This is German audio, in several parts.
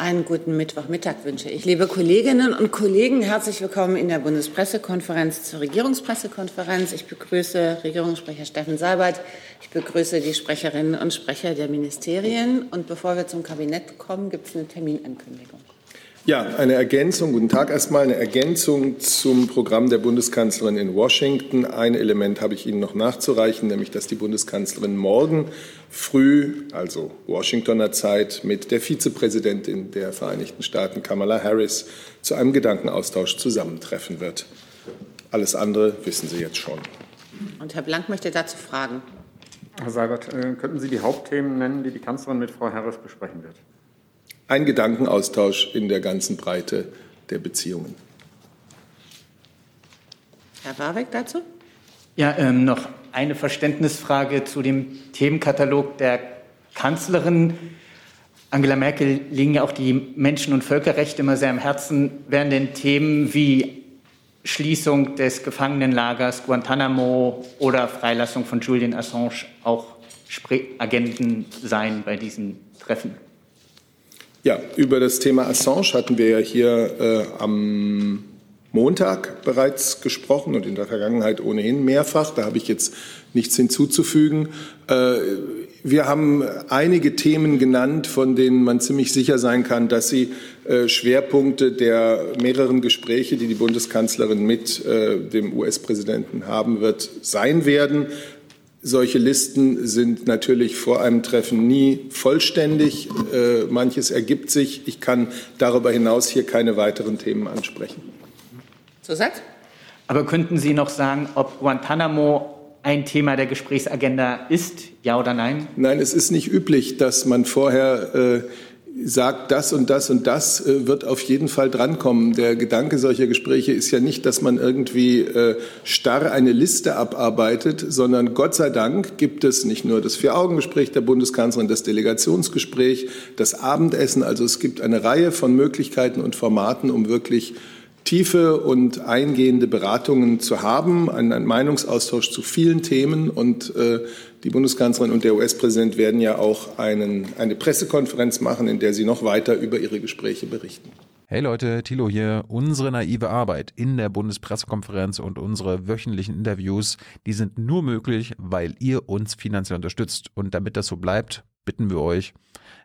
Einen guten Mittwochmittag wünsche ich. Liebe Kolleginnen und Kollegen, herzlich willkommen in der Bundespressekonferenz zur Regierungspressekonferenz. Ich begrüße Regierungssprecher Steffen Seibert. Ich begrüße die Sprecherinnen und Sprecher der Ministerien. Und bevor wir zum Kabinett kommen, gibt es eine Terminankündigung. Ja, eine Ergänzung, guten Tag erstmal, eine Ergänzung zum Programm der Bundeskanzlerin in Washington. Ein Element habe ich Ihnen noch nachzureichen, nämlich dass die Bundeskanzlerin morgen früh, also Washingtoner Zeit, mit der Vizepräsidentin der Vereinigten Staaten, Kamala Harris, zu einem Gedankenaustausch zusammentreffen wird. Alles andere wissen Sie jetzt schon. Und Herr Blank möchte dazu fragen. Herr Seibert, äh, könnten Sie die Hauptthemen nennen, die die Kanzlerin mit Frau Harris besprechen wird? Ein Gedankenaustausch in der ganzen Breite der Beziehungen. Herr Warwick dazu? Ja, ähm, noch eine Verständnisfrage zu dem Themenkatalog der Kanzlerin. Angela Merkel liegen ja auch die Menschen- und Völkerrechte immer sehr am Herzen. Werden denn Themen wie Schließung des Gefangenenlagers Guantanamo oder Freilassung von Julian Assange auch Agenten sein bei diesem Treffen? Ja, über das Thema Assange hatten wir ja hier äh, am Montag bereits gesprochen und in der Vergangenheit ohnehin mehrfach. Da habe ich jetzt nichts hinzuzufügen. Äh, wir haben einige Themen genannt, von denen man ziemlich sicher sein kann, dass sie äh, Schwerpunkte der mehreren Gespräche, die die Bundeskanzlerin mit äh, dem US-Präsidenten haben wird, sein werden. Solche Listen sind natürlich vor einem Treffen nie vollständig. Äh, manches ergibt sich. Ich kann darüber hinaus hier keine weiteren Themen ansprechen. Zusatz? Aber könnten Sie noch sagen, ob Guantanamo ein Thema der Gesprächsagenda ist, ja oder nein? Nein, es ist nicht üblich, dass man vorher äh, sagt, das und das und das äh, wird auf jeden Fall drankommen. Der Gedanke solcher Gespräche ist ja nicht, dass man irgendwie äh, starr eine Liste abarbeitet, sondern Gott sei Dank gibt es nicht nur das Vier-Augen-Gespräch der Bundeskanzlerin, das Delegationsgespräch, das Abendessen. Also es gibt eine Reihe von Möglichkeiten und Formaten, um wirklich tiefe und eingehende Beratungen zu haben, einen, Meinungsaustausch zu vielen Themen. Und äh, die Bundeskanzlerin und der US-Präsident werden ja auch einen, eine Pressekonferenz machen, in der sie noch weiter über ihre Gespräche berichten. Hey Leute, Thilo hier. Unsere naive Arbeit in der Bundespressekonferenz und unsere wöchentlichen Interviews, die sind nur möglich, weil ihr uns finanziell unterstützt. Und damit das so bleibt, bitten wir euch,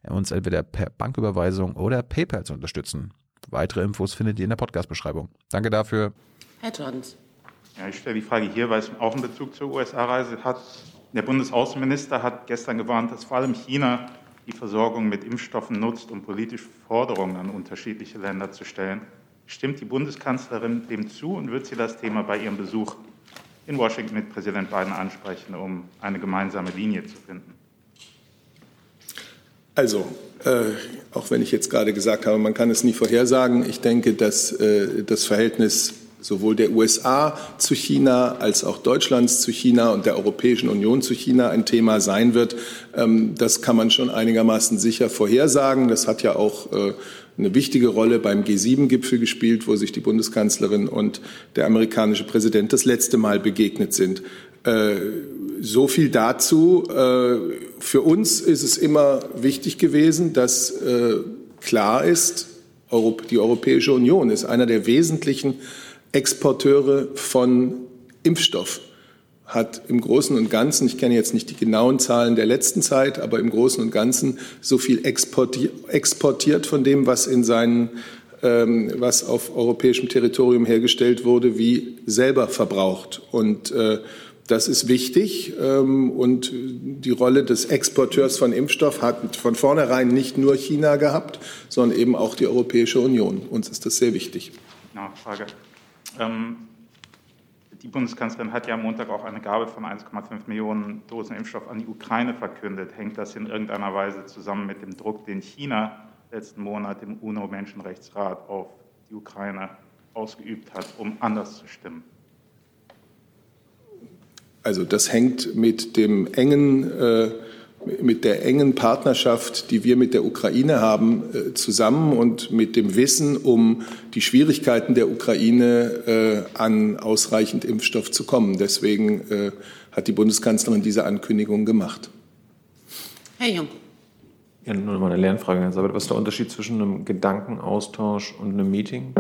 uns entweder per Banküberweisung oder PayPal zu unterstützen. Weitere Infos findet ihr in der Podcast-Beschreibung. Danke dafür. Herr Jordans. Ja, ich stelle die Frage hier, weil es auch einen Bezug zur USA-Reise hat. Der Bundesaußenminister hat gestern gewarnt, dass vor allem China die Versorgung mit Impfstoffen nutzt, um politische Forderungen an unterschiedliche Länder zu stellen. Stimmt die Bundeskanzlerin dem zu und wird sie das Thema bei ihrem Besuch in Washington mit Präsident Biden ansprechen, um eine gemeinsame Linie zu finden? Also, auch wenn ich jetzt gerade gesagt habe, man kann es nie vorhersagen, ich denke, dass äh, das Verhältnis sowohl der USA zu China als auch Deutschlands zu China und der Europäischen Union zu China ein Thema sein wird. Ähm, das kann man schon einigermaßen sicher vorhersagen. Das hat ja auch äh, eine wichtige Rolle beim G7-Gipfel gespielt, wo sich die Bundeskanzlerin und der amerikanische Präsident das letzte Mal begegnet sind. So viel dazu. Äh, für uns ist es immer wichtig gewesen, dass äh, klar ist, die Europäische Union ist einer der wesentlichen Exporteure von Impfstoff hat im Großen und Ganzen, ich kenne jetzt nicht die genauen Zahlen der letzten Zeit, aber im Großen und Ganzen so viel exportiert von dem, was in seinen ähm, was auf europäischem Territorium hergestellt wurde, wie selber verbraucht. Und äh, das ist wichtig ähm, und die Rolle des Exporteurs von Impfstoff hat von vornherein nicht nur China gehabt, sondern eben auch die Europäische Union. Uns ist das sehr wichtig. Nachfrage. Ähm, die Bundeskanzlerin hat ja am Montag auch eine Gabe von 1,5 Millionen Dosen Impfstoff an die Ukraine verkündet. Hängt das in irgendeiner Weise zusammen mit dem Druck, den China letzten Monat im UNO-Menschenrechtsrat auf die Ukraine ausgeübt hat, um anders zu stimmen? Also das hängt mit dem engen, äh, mit der engen Partnerschaft, die wir mit der Ukraine haben, äh, zusammen und mit dem Wissen um die Schwierigkeiten der Ukraine äh, an ausreichend Impfstoff zu kommen. Deswegen äh, hat die Bundeskanzlerin diese Ankündigung gemacht. Herr Jung. Ja, nur noch mal eine Lernfrage, Herr Sabat. Was ist der Unterschied zwischen einem Gedankenaustausch und einem Meeting?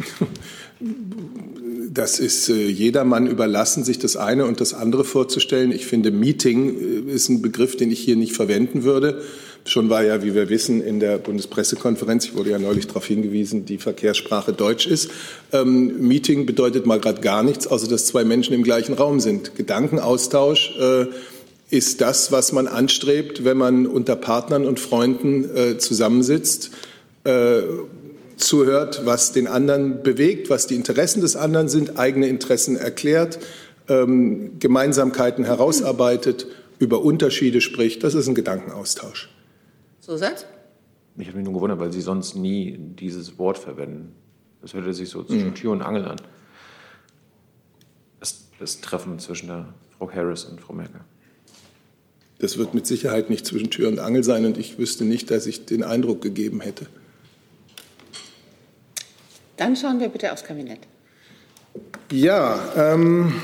Das ist äh, jedermann überlassen, sich das eine und das andere vorzustellen. Ich finde, Meeting äh, ist ein Begriff, den ich hier nicht verwenden würde. Schon war ja, wie wir wissen, in der Bundespressekonferenz, ich wurde ja neulich darauf hingewiesen, die Verkehrssprache Deutsch ist. Ähm, Meeting bedeutet mal gerade gar nichts, außer dass zwei Menschen im gleichen Raum sind. Gedankenaustausch äh, ist das, was man anstrebt, wenn man unter Partnern und Freunden äh, zusammensitzt. Zuhört, was den anderen bewegt, was die Interessen des anderen sind, eigene Interessen erklärt, ähm, Gemeinsamkeiten herausarbeitet, über Unterschiede spricht. Das ist ein Gedankenaustausch. Zusatz? Ich habe mich nur gewundert, weil Sie sonst nie dieses Wort verwenden. Das hört sich so zwischen mhm. Tür und Angel an. Das, das Treffen zwischen der Frau Harris und Frau Merkel. Das wird mit Sicherheit nicht zwischen Tür und Angel sein und ich wüsste nicht, dass ich den Eindruck gegeben hätte. Dann schauen wir bitte aufs Kabinett. Ja, ähm,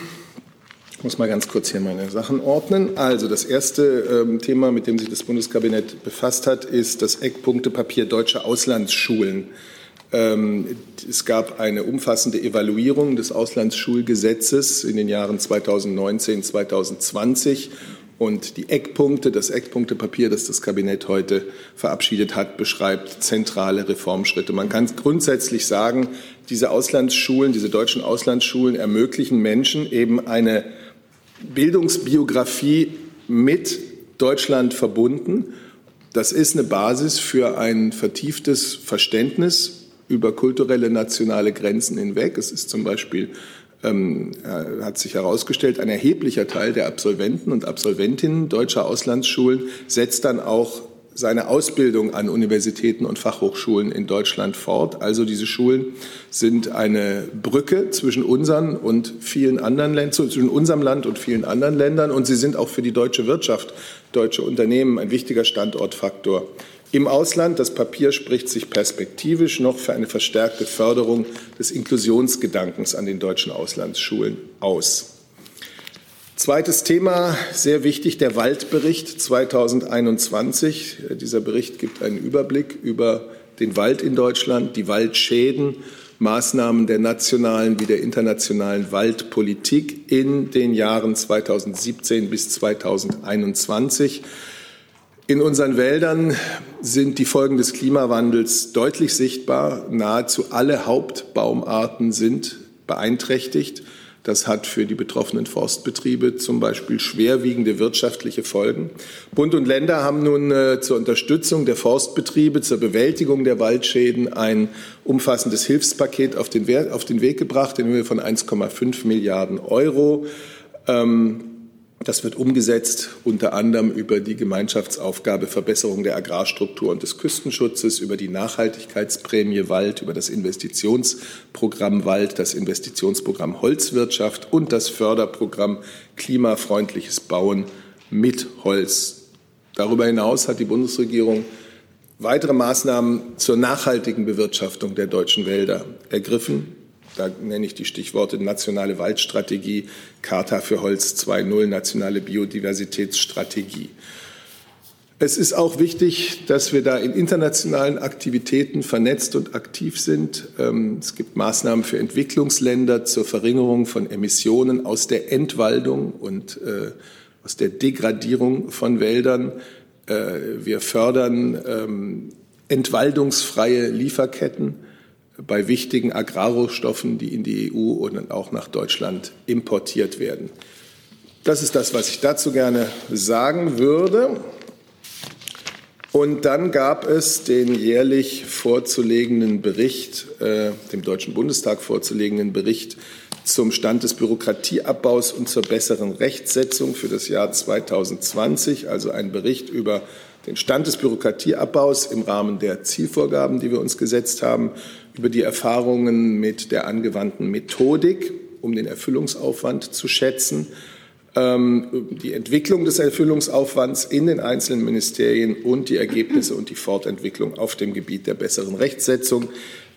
ich muss mal ganz kurz hier meine Sachen ordnen. Also das erste ähm, Thema, mit dem sich das Bundeskabinett befasst hat, ist das Eckpunktepapier deutsche Auslandsschulen. Ähm, es gab eine umfassende Evaluierung des Auslandsschulgesetzes in den Jahren 2019, 2020 und die Eckpunkte, das Eckpunktepapier, das das Kabinett heute verabschiedet hat, beschreibt zentrale Reformschritte. Man kann grundsätzlich sagen, diese Auslandsschulen, diese deutschen Auslandsschulen ermöglichen Menschen eben eine Bildungsbiografie mit Deutschland verbunden. Das ist eine Basis für ein vertieftes Verständnis über kulturelle nationale Grenzen hinweg. Es ist zum Beispiel ähm, äh, hat sich herausgestellt, ein erheblicher Teil der Absolventen und Absolventinnen deutscher Auslandsschulen setzt dann auch seine Ausbildung an Universitäten und Fachhochschulen in Deutschland fort. Also diese Schulen sind eine Brücke zwischen unseren und vielen anderen Ländern, zwischen unserem Land und vielen anderen Ländern. Und sie sind auch für die deutsche Wirtschaft, deutsche Unternehmen ein wichtiger Standortfaktor im Ausland. Das Papier spricht sich perspektivisch noch für eine verstärkte Förderung des Inklusionsgedankens an den deutschen Auslandsschulen aus. Zweites Thema, sehr wichtig, der Waldbericht 2021. Dieser Bericht gibt einen Überblick über den Wald in Deutschland, die Waldschäden, Maßnahmen der nationalen wie der internationalen Waldpolitik in den Jahren 2017 bis 2021. In unseren Wäldern sind die Folgen des Klimawandels deutlich sichtbar. Nahezu alle Hauptbaumarten sind beeinträchtigt. Das hat für die betroffenen Forstbetriebe zum Beispiel schwerwiegende wirtschaftliche Folgen. Bund und Länder haben nun äh, zur Unterstützung der Forstbetriebe, zur Bewältigung der Waldschäden ein umfassendes Hilfspaket auf den, Weg gebracht in Höhe von 1,5 Milliarden Euro. Ähm, das wird umgesetzt unter anderem über die Gemeinschaftsaufgabe Verbesserung der Agrarstruktur und des Küstenschutzes, über die Nachhaltigkeitsprämie Wald, über das Investitionsprogramm Wald, das Investitionsprogramm Holzwirtschaft und das Förderprogramm Klimafreundliches Bauen mit Holz. Darüber hinaus hat die Bundesregierung weitere Maßnahmen zur nachhaltigen Bewirtschaftung der deutschen Wälder ergriffen. Da nenne ich die Stichworte nationale Waldstrategie, Charta für Holz 2.0, nationale Biodiversitätsstrategie. Es ist auch wichtig, dass wir da in internationalen Aktivitäten vernetzt und aktiv sind. Ähm, es gibt Maßnahmen für Entwicklungsländer zur Verringerung von Emissionen aus der Entwaldung und äh, aus der Degradierung von Wäldern. Äh, wir fördern ähm, entwaldungsfreie Lieferketten bei wichtigen Agrarrohstoffen, die in die EU und auch nach Deutschland importiert werden. Das ist das, was ich dazu gerne sagen würde. Und dann gab es den jährlich vorzulegenden Bericht, äh, dem Deutschen Bundestag vorzulegenden Bericht zum Stand des Bürokratieabbaus und zur besseren Rechtsetzung für das Jahr 2020, also ein Bericht über den Stand des Bürokratieabbaus im Rahmen der Zielvorgaben, die wir uns gesetzt haben, über die Erfahrungen mit der angewandten Methodik, um den Erfüllungsaufwand zu schätzen, ähm, die Entwicklung des Erfüllungsaufwands in den einzelnen Ministerien und die Ergebnisse und die Fortentwicklung auf dem Gebiet der besseren Rechtsetzung.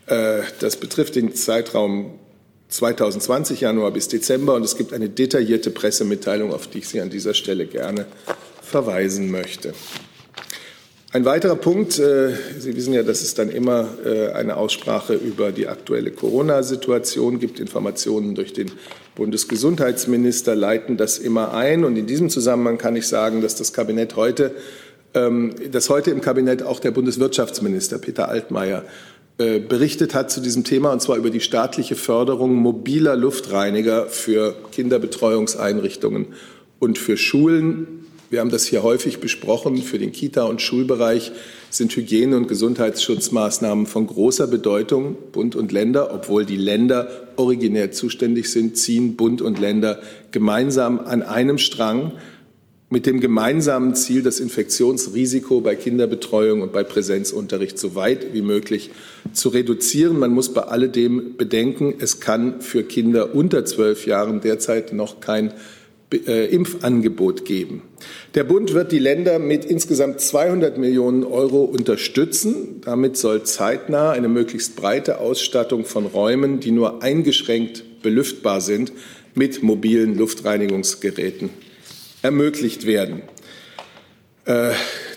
Äh, das betrifft den Zeitraum 2020 Januar bis Dezember und es gibt eine detaillierte Pressemitteilung, auf die ich Sie an dieser Stelle gerne verweisen möchte. Ein weiterer Punkt, äh, Sie wissen ja, dass es dann immer äh, eine Aussprache über die aktuelle Corona-Situation gibt. Informationen durch den Bundesgesundheitsminister leiten das immer ein. Und in diesem Zusammenhang kann ich sagen, dass das Kabinett heute, ähm, dass heute im Kabinett auch der Bundeswirtschaftsminister Peter Altmaier äh, berichtet hat zu diesem Thema, und zwar über die staatliche Förderung mobiler Luftreiniger für Kinderbetreuungseinrichtungen und für Schulen. Wir haben das hier häufig besprochen. Für den Kita- und Schulbereich sind Hygiene- und Gesundheitsschutzmaßnahmen von großer Bedeutung. Bund und Länder, obwohl die Länder originär zuständig sind, ziehen Bund und Länder gemeinsam an einem Strang mit dem gemeinsamen Ziel, das Infektionsrisiko bei Kinderbetreuung und bei Präsenzunterricht so weit wie möglich zu reduzieren. Man muss bei alledem bedenken, es kann für Kinder unter zwölf Jahren derzeit noch kein äh, Impfangebot geben. Der Bund wird die Länder mit insgesamt 200 Millionen Euro unterstützen. Damit soll zeitnah eine möglichst breite Ausstattung von Räumen, die nur eingeschränkt belüftbar sind, mit mobilen Luftreinigungsgeräten ermöglicht werden. Äh,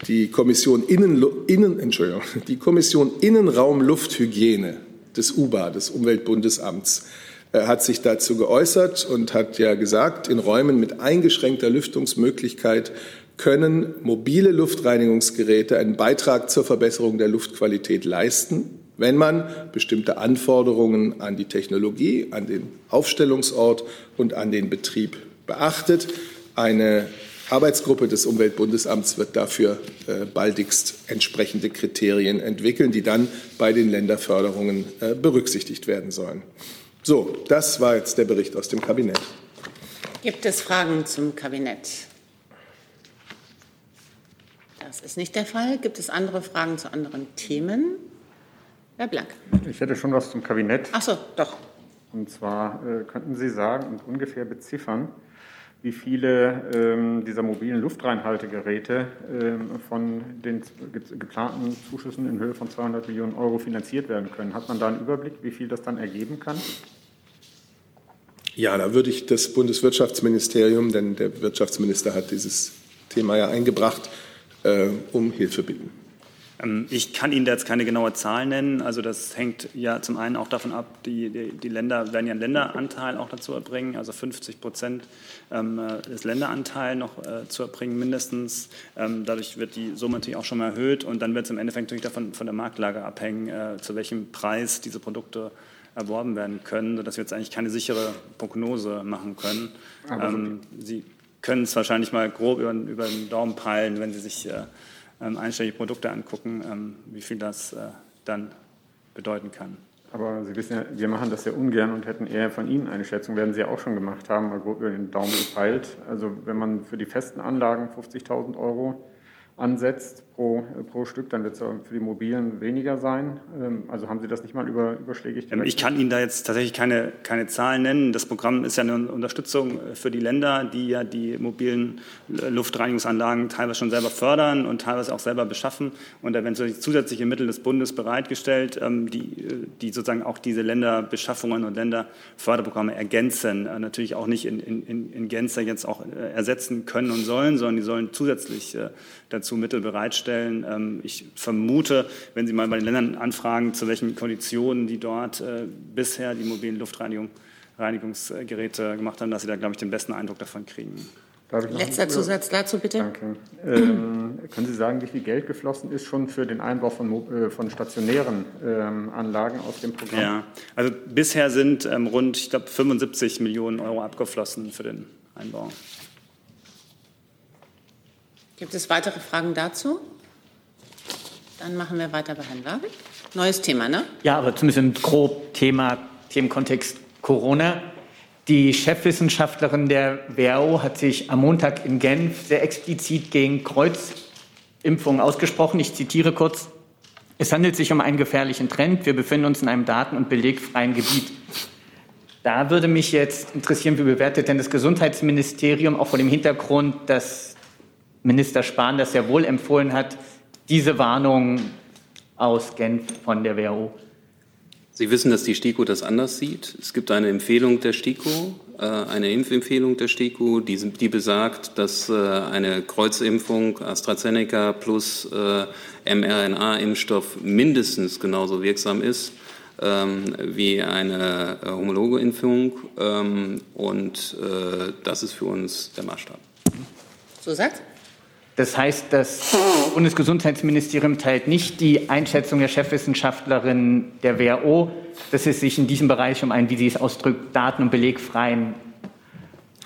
die Kommission, Innen, Innen, Entschuldigung, die Kommission Innenraum Lufthygiene des UBA, des Umweltbundesamts, hat sich dazu geäußert und hat ja gesagt, in Räumen mit eingeschränkter Lüftungsmöglichkeit können mobile Luftreinigungsgeräte einen Beitrag zur Verbesserung der Luftqualität leisten, wenn man bestimmte Anforderungen an die Technologie, an den Aufstellungsort und an den Betrieb beachtet. Eine Arbeitsgruppe des Umweltbundesamts wird dafür äh, baldigst entsprechende Kriterien entwickeln, die dann bei den Länderförderungen äh, berücksichtigt werden sollen. So, das war jetzt der Bericht aus dem Kabinett. Gibt es Fragen zum Kabinett? Das ist nicht der Fall. Gibt es andere Fragen zu anderen Themen? Herr Blank. Ich hätte schon was zum Kabinett. Ach so, doch. Und zwar äh, könnten Sie sagen und ungefähr beziffern, wie viele ähm, dieser mobilen Luftreinhaltegeräte ähm, von den geplanten Zuschüssen in Höhe von 200 Millionen Euro finanziert werden können. Hat man da einen Überblick, wie viel das dann ergeben kann? Ja, da würde ich das Bundeswirtschaftsministerium, denn der Wirtschaftsminister hat dieses Thema ja eingebracht, äh, um Hilfe bitten. Ähm, ich kann Ihnen da jetzt keine genaue Zahl nennen. Also das hängt ja zum einen auch davon ab, die, die, die Länder werden ja einen Länderanteil auch dazu erbringen, also 50 Prozent ähm, äh, des Länderanteils noch äh, zu erbringen mindestens. Ähm, dadurch wird die Summe natürlich auch schon mal erhöht und dann wird es im Endeffekt natürlich davon von der Marktlage abhängen, äh, zu welchem Preis diese Produkte erworben werden können, sodass wir jetzt eigentlich keine sichere Prognose machen können. Ähm, Sie können es wahrscheinlich mal grob über, über den Daumen peilen, wenn Sie sich äh, ähm, einstellige Produkte angucken, ähm, wie viel das äh, dann bedeuten kann. Aber Sie wissen ja, wir machen das ja ungern und hätten eher von Ihnen eine Schätzung, werden Sie ja auch schon gemacht haben, mal grob über den Daumen gepeilt. Also wenn man für die festen Anlagen 50.000 Euro ansetzt pro, pro Stück, dann wird es für die mobilen weniger sein. Ähm, also haben Sie das nicht mal über, überschlägig gerechnet? Ich kann Ihnen da jetzt tatsächlich keine, keine Zahlen nennen. Das Programm ist ja eine Unterstützung für die Länder, die ja die mobilen Luftreinigungsanlagen teilweise schon selber fördern und teilweise auch selber beschaffen. Und da werden zusätzliche Mittel des Bundes bereitgestellt, ähm, die, die sozusagen auch diese Länderbeschaffungen und Länderförderprogramme ergänzen. Äh, natürlich auch nicht in, in, in Gänze jetzt auch äh, ersetzen können und sollen, sondern die sollen zusätzlich äh, dazu Mittel bereitstellen. Ähm, ich vermute, wenn Sie mal bei den Ländern anfragen, zu welchen Konditionen die dort äh, bisher die mobilen Luftreinigungsgeräte gemacht haben, dass Sie da, glaube ich, den besten Eindruck davon kriegen. Letzter Zusatz dazu, bitte. Danke. Ähm, können Sie sagen, wie viel Geld geflossen ist schon für den Einbau von, äh, von stationären ähm, Anlagen aus dem Programm? Ja, also bisher sind ähm, rund, ich glaube, 75 Millionen Euro abgeflossen für den Einbau. Gibt es weitere Fragen dazu? Dann machen wir weiter bei Herrn Warwick. Neues Thema, ne? Ja, aber zumindest im grob Thema, Themenkontext Corona. Die Chefwissenschaftlerin der WHO hat sich am Montag in Genf sehr explizit gegen Kreuzimpfungen ausgesprochen. Ich zitiere kurz. Es handelt sich um einen gefährlichen Trend. Wir befinden uns in einem daten- und belegfreien Gebiet. Da würde mich jetzt interessieren, wie bewertet denn das Gesundheitsministerium auch vor dem Hintergrund, dass Minister Spahn das ja wohl empfohlen hat, diese Warnung aus Genf von der WHO. Sie wissen, dass die STIKO das anders sieht. Es gibt eine Empfehlung der STIKO äh, eine Impfempfehlung der STIKO, die, die besagt, dass äh, eine Kreuzimpfung AstraZeneca plus äh, mRNA-Impfstoff mindestens genauso wirksam ist ähm, wie eine homologe Impfung. Ähm, und das ist für uns der Maßstab. So sagt? Das heißt, das Bundesgesundheitsministerium teilt nicht die Einschätzung der Chefwissenschaftlerin der WHO, dass es sich in diesem Bereich um einen, wie sie es ausdrückt, daten- und belegfreien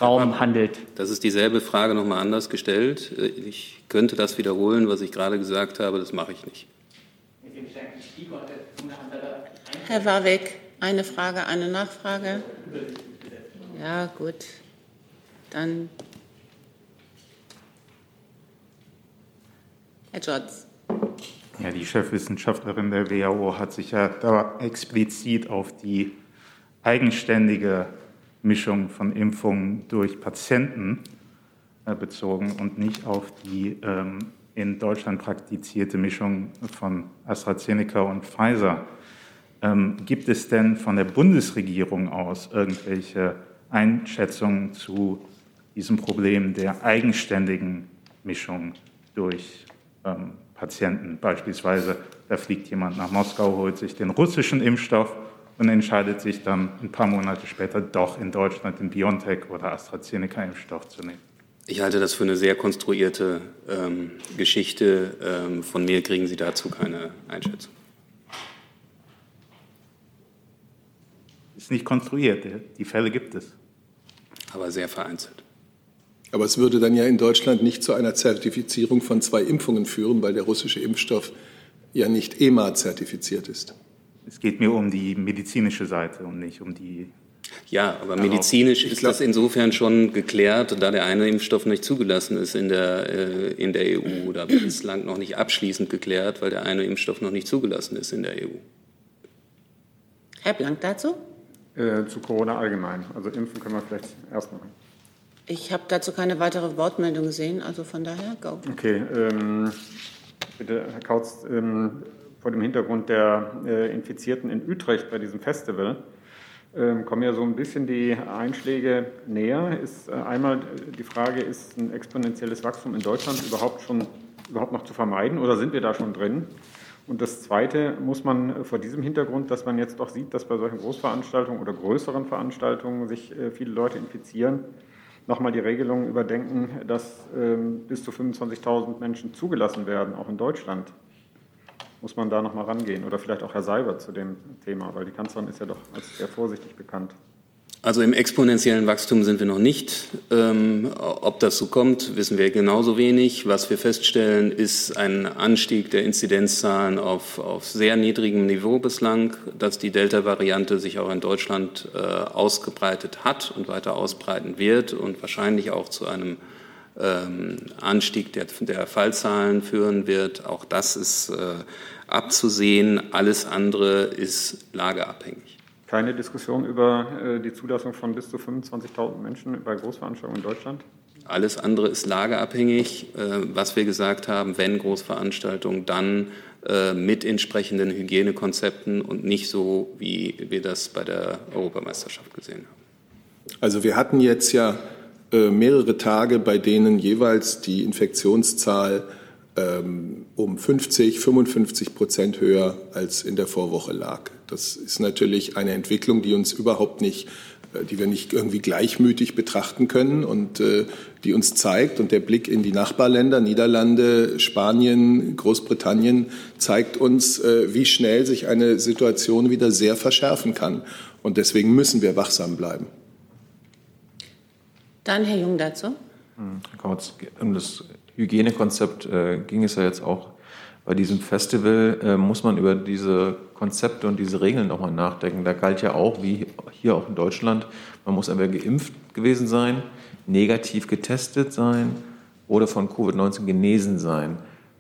Raum handelt. Das ist dieselbe Frage nochmal anders gestellt. Ich könnte das wiederholen, was ich gerade gesagt habe, das mache ich nicht. Herr Warwick, eine Frage, eine Nachfrage. Ja, gut. Dann Herr Jotz. Ja, die Chefwissenschaftlerin der WHO hat sich ja da explizit auf die eigenständige Mischung von Impfungen durch Patienten äh, bezogen und nicht auf die ähm, in Deutschland praktizierte Mischung von AstraZeneca und Pfizer. Ähm, gibt es denn von der Bundesregierung aus irgendwelche Einschätzungen zu diesem Problem der eigenständigen Mischung durch ähm, Patienten? Beispielsweise, da fliegt jemand nach Moskau, holt sich den russischen Impfstoff und entscheidet sich dann ein paar Monate später doch in Deutschland den BioNTech oder AstraZeneca-Impfstoff zu nehmen. Ich halte das für eine sehr konstruierte ähm, Geschichte. Ähm, von mir kriegen Sie dazu keine Einschätzung. Ist nicht konstruiert, die Fälle gibt es. Aber sehr vereinzelt. Aber es würde dann ja in Deutschland nicht zu einer Zertifizierung von zwei Impfungen führen, weil der russische Impfstoff ja nicht EMA zertifiziert ist. Es geht mir um die medizinische Seite und nicht um die. Ja, aber medizinisch ist das insofern schon geklärt, da der eine Impfstoff nicht zugelassen ist in der, äh, in der EU oder bislang noch nicht abschließend geklärt, weil der eine Impfstoff noch nicht zugelassen ist in der EU. Herr Blank dazu? Äh, zu Corona allgemein. Also impfen können wir vielleicht erst machen. Ich habe dazu keine weitere Wortmeldung gesehen, also von daher, go. Okay, ähm, bitte, Herr Kautz, ähm, vor dem Hintergrund der äh, Infizierten in Utrecht bei diesem Festival ähm, kommen ja so ein bisschen die Einschläge näher. Ist äh, einmal die Frage, ist ein exponentielles Wachstum in Deutschland überhaupt schon überhaupt noch zu vermeiden oder sind wir da schon drin? Und das Zweite muss man vor diesem Hintergrund, dass man jetzt doch sieht, dass bei solchen Großveranstaltungen oder größeren Veranstaltungen sich äh, viele Leute infizieren, nochmal die Regelungen überdenken, dass ähm, bis zu 25.000 Menschen zugelassen werden, auch in Deutschland. Muss man da nochmal rangehen? Oder vielleicht auch Herr Seibert zu dem Thema, weil die Kanzlerin ist ja doch als sehr vorsichtig bekannt. Also im exponentiellen Wachstum sind wir noch nicht. Ähm, ob das so kommt, wissen wir genauso wenig. Was wir feststellen, ist ein Anstieg der Inzidenzzahlen auf, auf sehr niedrigem Niveau bislang, dass die Delta-Variante sich auch in Deutschland äh, ausgebreitet hat und weiter ausbreiten wird und wahrscheinlich auch zu einem ähm, Anstieg der, der, Fallzahlen führen wird. Auch das ist äh, abzusehen. Alles andere ist lageabhängig keine Diskussion über äh, die Zulassung von bis zu 25.000 Menschen bei Großveranstaltungen in Deutschland? Alles andere ist lageabhängig. Äh, was wir gesagt haben, wenn Großveranstaltungen, dann äh, mit entsprechenden Hygienekonzepten und nicht so, wie wir das bei der Europameisterschaft gesehen haben. Also wir hatten jetzt ja mehrere Tage, bei denen jeweils die Infektionszahl ähm, um 50, 55 Prozent höher als in der Vorwoche lag. Das ist natürlich eine Entwicklung, die uns überhaupt nicht, äh, die wir nicht irgendwie gleichmütig betrachten können und äh, die uns zeigt, und der Blick in die Nachbarländer, Niederlande, Spanien, Großbritannien, zeigt uns, äh, wie schnell sich eine Situation wieder sehr verschärfen kann. Und deswegen müssen wir wachsam bleiben. Dann Herr Jung dazu. Herr Kautz, um das Hygienekonzept äh, ging es ja jetzt auch bei diesem Festival, äh, muss man über diese Konzepte und diese Regeln nochmal nachdenken. Da galt ja auch, wie hier auch in Deutschland, man muss entweder geimpft gewesen sein, negativ getestet sein oder von Covid-19 genesen sein.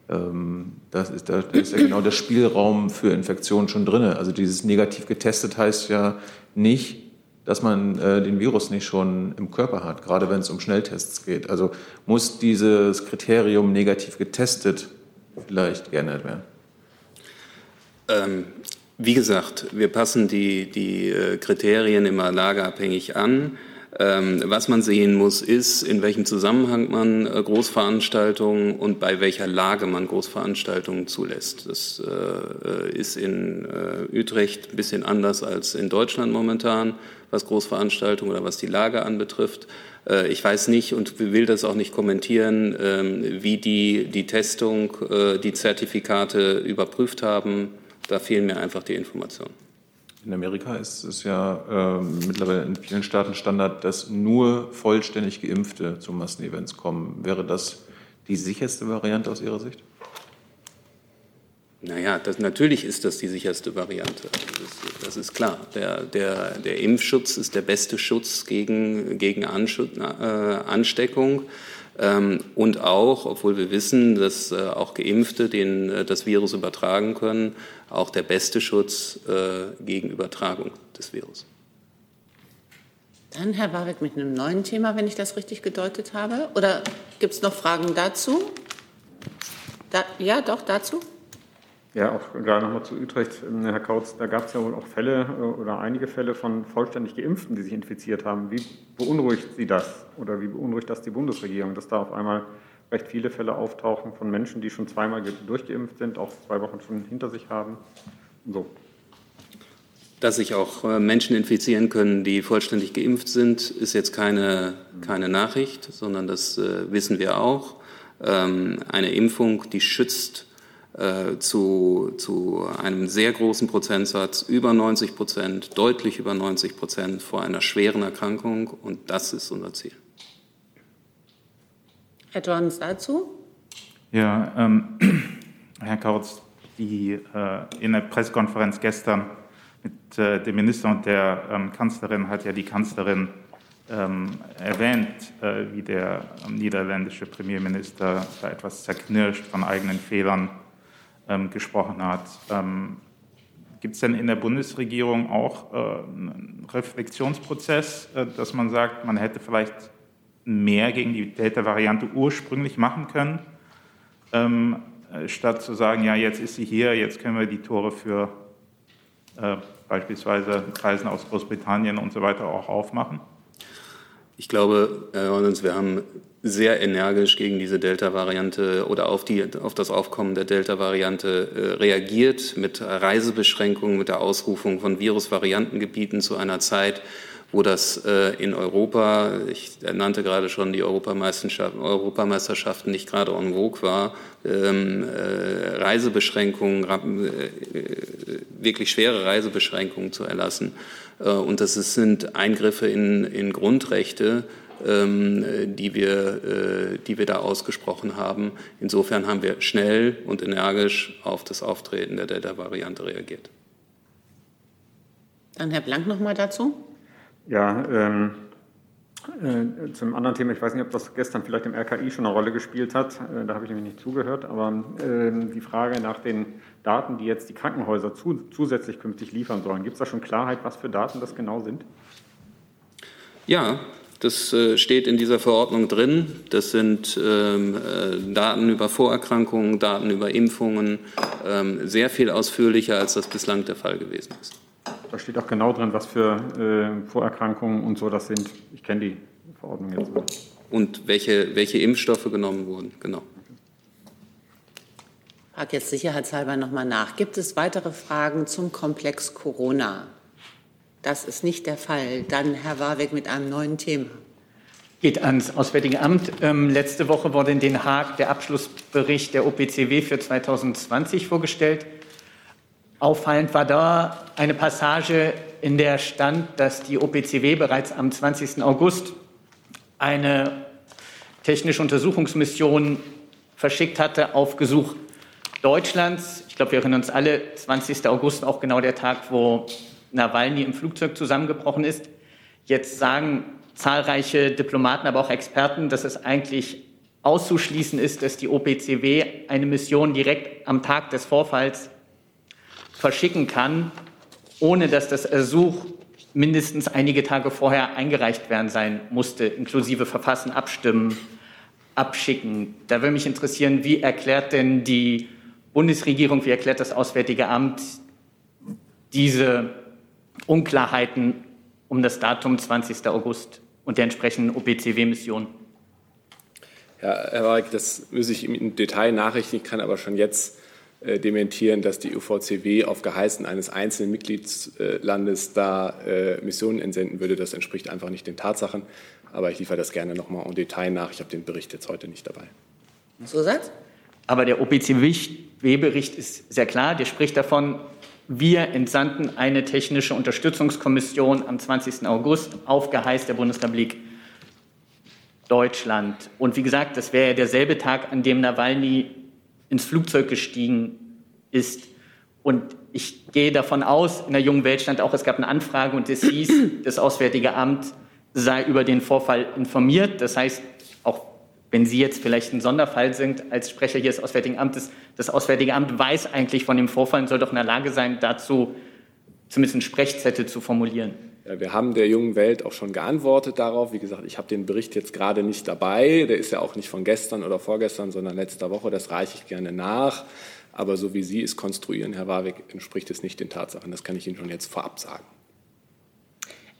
Ähm, das ist, da ist ja genau der Spielraum für Infektionen schon drin. Also dieses negativ getestet heißt ja nicht, dass man äh, den Virus nicht schon im Körper hat, gerade wenn es um Schnelltests geht. Also muss dieses Kriterium negativ getestet vielleicht geändert werden? Ähm, wie gesagt, wir passen die, die äh, Kriterien immer lageabhängig an. Ähm, was man sehen muss, ist, in welchem Zusammenhang man äh, Großveranstaltungen und bei welcher Lage man Großveranstaltungen zulässt. Das äh, ist in äh, Utrecht ein bisschen anders als in Deutschland momentan, was Großveranstaltungen oder was die Lage anbetrifft. Ich weiß nicht und will das auch nicht kommentieren, ähm, wie die, die Testung, die Zertifikate überprüft haben. Da fehlen mir einfach die Informationen. In Amerika ist es ja äh, mittlerweile in vielen Staaten Standard, dass nur vollständig Geimpfte zu Massenevents kommen. Wäre das die sicherste Variante aus Ihrer Sicht? Naja, das, natürlich ist das die sicherste Variante. Das, das ist klar. Der, der, der, Impfschutz ist der beste Schutz gegen, gegen äh, Ansteckung. Ähm, und auch, obwohl wir wissen, dass äh, auch Geimpfte den, äh, das Virus übertragen können, auch der beste Schutz äh, gegen Übertragung des Virus. Dann Herr Warwick mit einem neuen Thema, wenn ich das richtig gedeutet habe. Oder gibt es noch Fragen dazu? Da, ja, doch, dazu. Ja, auch gerade nochmal zu Utrecht, ähm, Herr Kautz, da gab es ja wohl auch Fälle äh, oder einige Fälle von vollständig Geimpften, die sich infiziert haben. Wie beunruhigt Sie das oder wie beunruhigt das die Bundesregierung, dass da auf einmal recht viele Fälle auftauchen von Menschen, die schon zweimal durchgeimpft sind, auch zwei Wochen schon hinter sich haben? So. Dass sich auch äh, Menschen infizieren können, die vollständig geimpft sind, ist jetzt keine, keine Nachricht, sondern das äh, wissen wir auch. Ähm, eine Impfung, die schützt äh, zu, zu einem sehr großen Prozentsatz, über 90 Prozent, deutlich über 90 Prozent vor einer schweren Erkrankung. Und das ist unser Ziel. Herr Jorns dazu? Ja, ähm, Herr Kautz, die äh, in der Pressekonferenz gestern mit äh, dem Minister und der ähm, Kanzlerin hat ja die Kanzlerin ähm, erwähnt, äh, wie der ähm, niederländische Premierminister da etwas zerknirscht von eigenen Fehlern ähm, gesprochen hat. Ähm, Gibt es denn in der Bundesregierung auch äh, einen Reflexionsprozess, äh, dass man sagt, man hätte vielleicht mehr gegen die Delta-Variante ursprünglich machen können, ähm, äh, statt zu sagen, ja, jetzt ist sie hier, jetzt können wir die Tore für äh, beispielsweise Reisen aus Großbritannien und so weiter auch aufmachen? Ich glaube, Herr Rollins, wir haben sehr energisch gegen diese Delta-Variante oder auf, die, auf das Aufkommen der Delta-Variante äh, reagiert mit Reisebeschränkungen, mit der Ausrufung von Virusvariantengebieten zu einer Zeit, wo das äh, in Europa, ich nannte gerade schon die Europameisterschaften, Europameisterschaften nicht gerade en vogue war, ähm, äh, Reisebeschränkungen, äh, wirklich schwere Reisebeschränkungen zu erlassen. Äh, und das sind Eingriffe in, in Grundrechte, ähm, die, wir, äh, die wir da ausgesprochen haben. Insofern haben wir schnell und energisch auf das Auftreten der Delta-Variante reagiert. Dann Herr Blank noch mal dazu. Ja, ähm, äh, zum anderen Thema, ich weiß nicht, ob das gestern vielleicht im RKI schon eine Rolle gespielt hat, äh, da habe ich nämlich nicht zugehört, aber äh, die Frage nach den Daten, die jetzt die Krankenhäuser zu, zusätzlich künftig liefern sollen, gibt es da schon Klarheit, was für Daten das genau sind? Ja, das äh, steht in dieser Verordnung drin. Das sind ähm, äh, Daten über Vorerkrankungen, Daten über Impfungen, ähm, sehr viel ausführlicher, als das bislang der Fall gewesen ist. Da steht auch genau drin, was für äh, Vorerkrankungen und so das sind. Ich kenne die Verordnung jetzt nicht. Und welche, welche Impfstoffe genommen wurden, genau. Ich frage jetzt sicherheitshalber nochmal nach. Gibt es weitere Fragen zum Komplex Corona? Das ist nicht der Fall. Dann Herr Warwick mit einem neuen Thema. Geht ans Auswärtige Amt. Ähm, letzte Woche wurde in Den Haag der Abschlussbericht der OPCW für 2020 vorgestellt. Auffallend war da eine Passage, in der stand, dass die OPCW bereits am 20. August eine technische Untersuchungsmission verschickt hatte auf Gesuch Deutschlands. Ich glaube, wir erinnern uns alle, 20. August, auch genau der Tag, wo Nawalny im Flugzeug zusammengebrochen ist. Jetzt sagen zahlreiche Diplomaten, aber auch Experten, dass es eigentlich auszuschließen ist, dass die OPCW eine Mission direkt am Tag des Vorfalls verschicken kann, ohne dass das Ersuch mindestens einige Tage vorher eingereicht werden sein musste, inklusive Verfassen, Abstimmen, Abschicken. Da würde mich interessieren, wie erklärt denn die Bundesregierung, wie erklärt das Auswärtige Amt diese Unklarheiten um das Datum 20. August und der entsprechenden OPCW-Mission? Ja, Herr Warwick, das müsse ich im Detail nachrichten. Ich kann aber schon jetzt dementieren, dass die UVCW auf Geheißen eines einzelnen Mitgliedslandes da äh, Missionen entsenden würde. Das entspricht einfach nicht den Tatsachen. Aber ich liefere das gerne noch mal im Detail nach. Ich habe den Bericht jetzt heute nicht dabei. Zusatz? Aber der OPCW-Bericht ist sehr klar. Der spricht davon, wir entsandten eine technische Unterstützungskommission am 20. August auf Geheiß der Bundesrepublik Deutschland. Und wie gesagt, das wäre ja derselbe Tag, an dem Nawalny ins Flugzeug gestiegen ist. Und ich gehe davon aus, in der jungen Welt stand auch, es gab eine Anfrage und es hieß, das Auswärtige Amt sei über den Vorfall informiert. Das heißt, auch wenn Sie jetzt vielleicht ein Sonderfall sind als Sprecher hier des Auswärtigen Amtes, das Auswärtige Amt weiß eigentlich von dem Vorfall und soll doch in der Lage sein, dazu zumindest einen Sprechzettel zu formulieren. Ja, wir haben der jungen Welt auch schon geantwortet darauf. Wie gesagt, ich habe den Bericht jetzt gerade nicht dabei. Der ist ja auch nicht von gestern oder vorgestern, sondern letzter Woche. Das reiche ich gerne nach. Aber so wie Sie es konstruieren, Herr Warwick, entspricht es nicht den Tatsachen. Das kann ich Ihnen schon jetzt vorab sagen.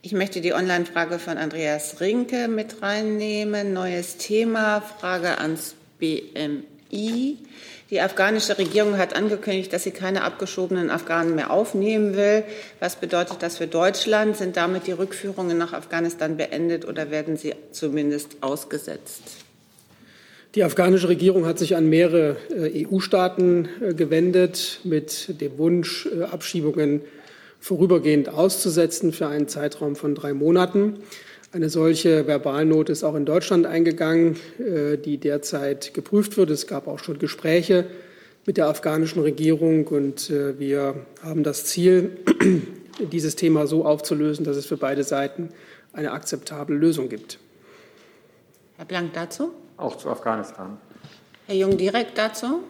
Ich möchte die Online-Frage von Andreas Rinke mit reinnehmen. Neues Thema, Frage ans BMI. Die afghanische Regierung hat angekündigt, dass sie keine abgeschobenen Afghanen mehr aufnehmen will. Was bedeutet das für Deutschland? Sind damit die Rückführungen nach Afghanistan beendet oder werden sie zumindest ausgesetzt? Die afghanische Regierung hat sich an mehrere äh, EU-Staaten äh, gewendet mit dem Wunsch, äh, Abschiebungen vorübergehend auszusetzen für einen Zeitraum von drei Monaten. Eine solche Verbalnote ist auch in Deutschland eingegangen, äh, die derzeit geprüft wird. Es gab auch schon Gespräche mit der afghanischen Regierung und äh, wir haben das Ziel, dieses Thema so aufzulösen, dass es für beide Seiten eine akzeptable Lösung gibt. Herr Blank dazu? Auch zu Afghanistan. Herr Jung direkt dazu?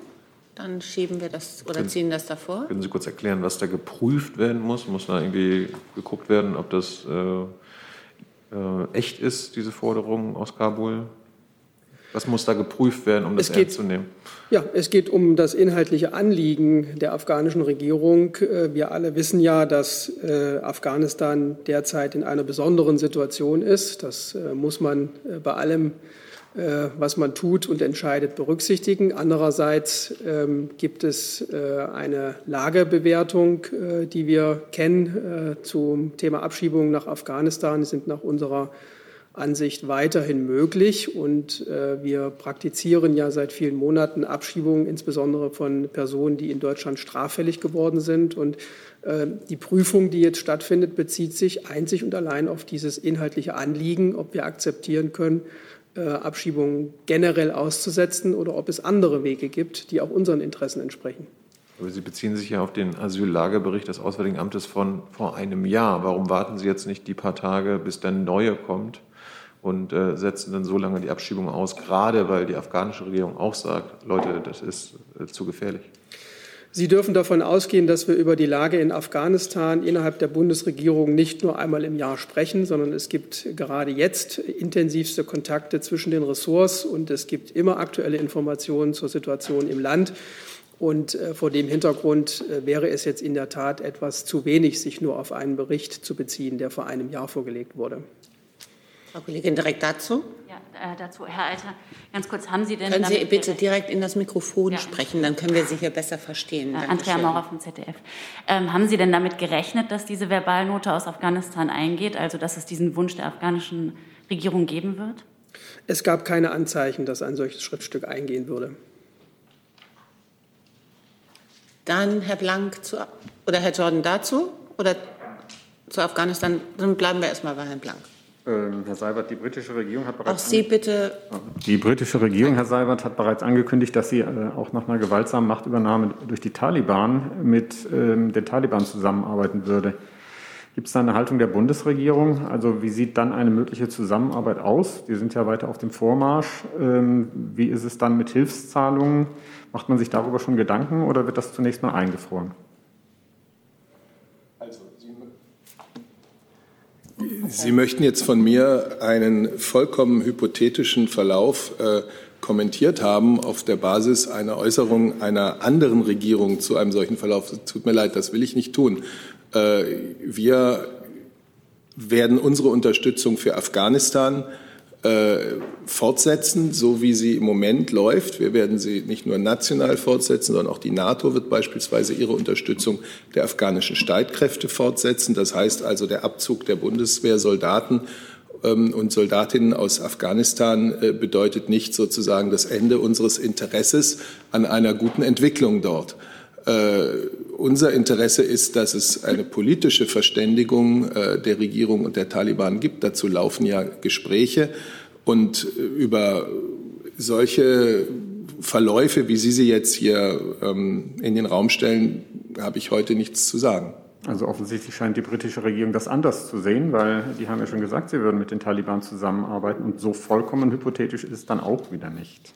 Dann schieben wir das oder können, ziehen das davor. Können Sie kurz erklären, was da geprüft werden muss? Muss da irgendwie geguckt werden, ob das äh, äh, echt ist, diese Forderung aus Kabul? Was muss da geprüft werden, um das es geht, ernst zu nehmen? Ja, es geht um das inhaltliche Anliegen der afghanischen Regierung. Äh, wir alle wissen ja, dass äh, Afghanistan derzeit in einer besonderen Situation ist. Das äh, muss man bei allem was man tut und entscheidet, berücksichtigen. Andererseits ähm, gibt es äh, eine Lagebewertung, äh, die wir kennen zum Thema Abschiebungen nach Afghanistan. Die sind nach unserer Ansicht weiterhin möglich. Und wir praktizieren ja seit vielen Monaten Abschiebungen, insbesondere von Personen, die in Deutschland straffällig geworden sind. Und die Prüfung, die jetzt stattfindet, bezieht sich einzig und allein auf dieses inhaltliche Anliegen, ob wir akzeptieren können, äh, Abschiebungen generell auszusetzen oder ob es andere Wege gibt, die auch unseren Interessen entsprechen. Aber Sie beziehen sich ja auf den Asyllagebericht des Auswärtigen Amtes von vor einem Jahr. Warum warten Sie jetzt nicht die paar Tage, bis der neue kommt und äh, setzen dann so lange die Abschiebung aus, gerade weil die afghanische Regierung auch sagt, Leute, das ist äh, zu gefährlich? Sie dürfen davon ausgehen, dass wir über die Lage in Afghanistan innerhalb der Bundesregierung nicht nur einmal im Jahr sprechen, sondern es gibt gerade jetzt intensivste Kontakte zwischen den Ressorts und es gibt immer aktuelle Informationen zur Situation im Land. Und äh, vor dem Hintergrund äh, wäre es jetzt in der Tat etwas zu wenig, sich nur auf einen Bericht zu beziehen, der vor einem Jahr vorgelegt wurde. Frau Kollegin, direkt dazu? Äh, dazu, Herr Alter, ganz kurz, haben Sie denn. Können Sie bitte direkt in das Mikrofon ja. sprechen, dann können wir Sie hier besser verstehen. Äh, Andrea Maurer vom ZDF. Ähm, haben Sie denn damit gerechnet, dass diese Verbalnote aus Afghanistan eingeht, also dass es diesen Wunsch der afghanischen Regierung geben wird? Es gab keine Anzeichen, dass ein solches Schriftstück eingehen würde. Dann Herr Blank zu, oder Herr Jordan dazu oder zu Afghanistan. Dann bleiben wir erstmal bei Herrn Blank. Ähm, Herr Seibert, die britische Regierung hat bereits. Auch Sie bitte. Die britische Regierung, Herr Seibert, hat bereits angekündigt, dass sie äh, auch nach einer gewaltsamen Machtübernahme durch die Taliban mit ähm, den Taliban zusammenarbeiten würde. Gibt es da eine Haltung der Bundesregierung? Also wie sieht dann eine mögliche Zusammenarbeit aus? Die sind ja weiter auf dem Vormarsch. Ähm, wie ist es dann mit Hilfszahlungen? Macht man sich darüber schon Gedanken oder wird das zunächst mal eingefroren? Sie möchten jetzt von mir einen vollkommen hypothetischen Verlauf äh, kommentiert haben auf der Basis einer Äußerung einer anderen Regierung zu einem solchen Verlauf. Tut mir leid, das will ich nicht tun. Äh, wir werden unsere Unterstützung für Afghanistan äh, fortsetzen, so wie sie im Moment läuft. Wir werden sie nicht nur national fortsetzen, sondern auch die NATO wird beispielsweise ihre Unterstützung der afghanischen Streitkräfte fortsetzen. Das heißt also, der Abzug der Bundeswehrsoldaten ähm, und Soldatinnen aus Afghanistan äh, bedeutet nicht sozusagen das Ende unseres Interesses an einer guten Entwicklung dort. Äh, unser Interesse ist, dass es eine politische Verständigung äh, der Regierung und der Taliban gibt. Dazu laufen ja Gespräche. Und äh, über solche Verläufe, wie Sie sie jetzt hier ähm, in den Raum stellen, habe ich heute nichts zu sagen. Also offensichtlich scheint die britische Regierung das anders zu sehen, weil die haben ja schon gesagt, sie würden mit den Taliban zusammenarbeiten und so vollkommen hypothetisch ist es dann auch wieder nicht.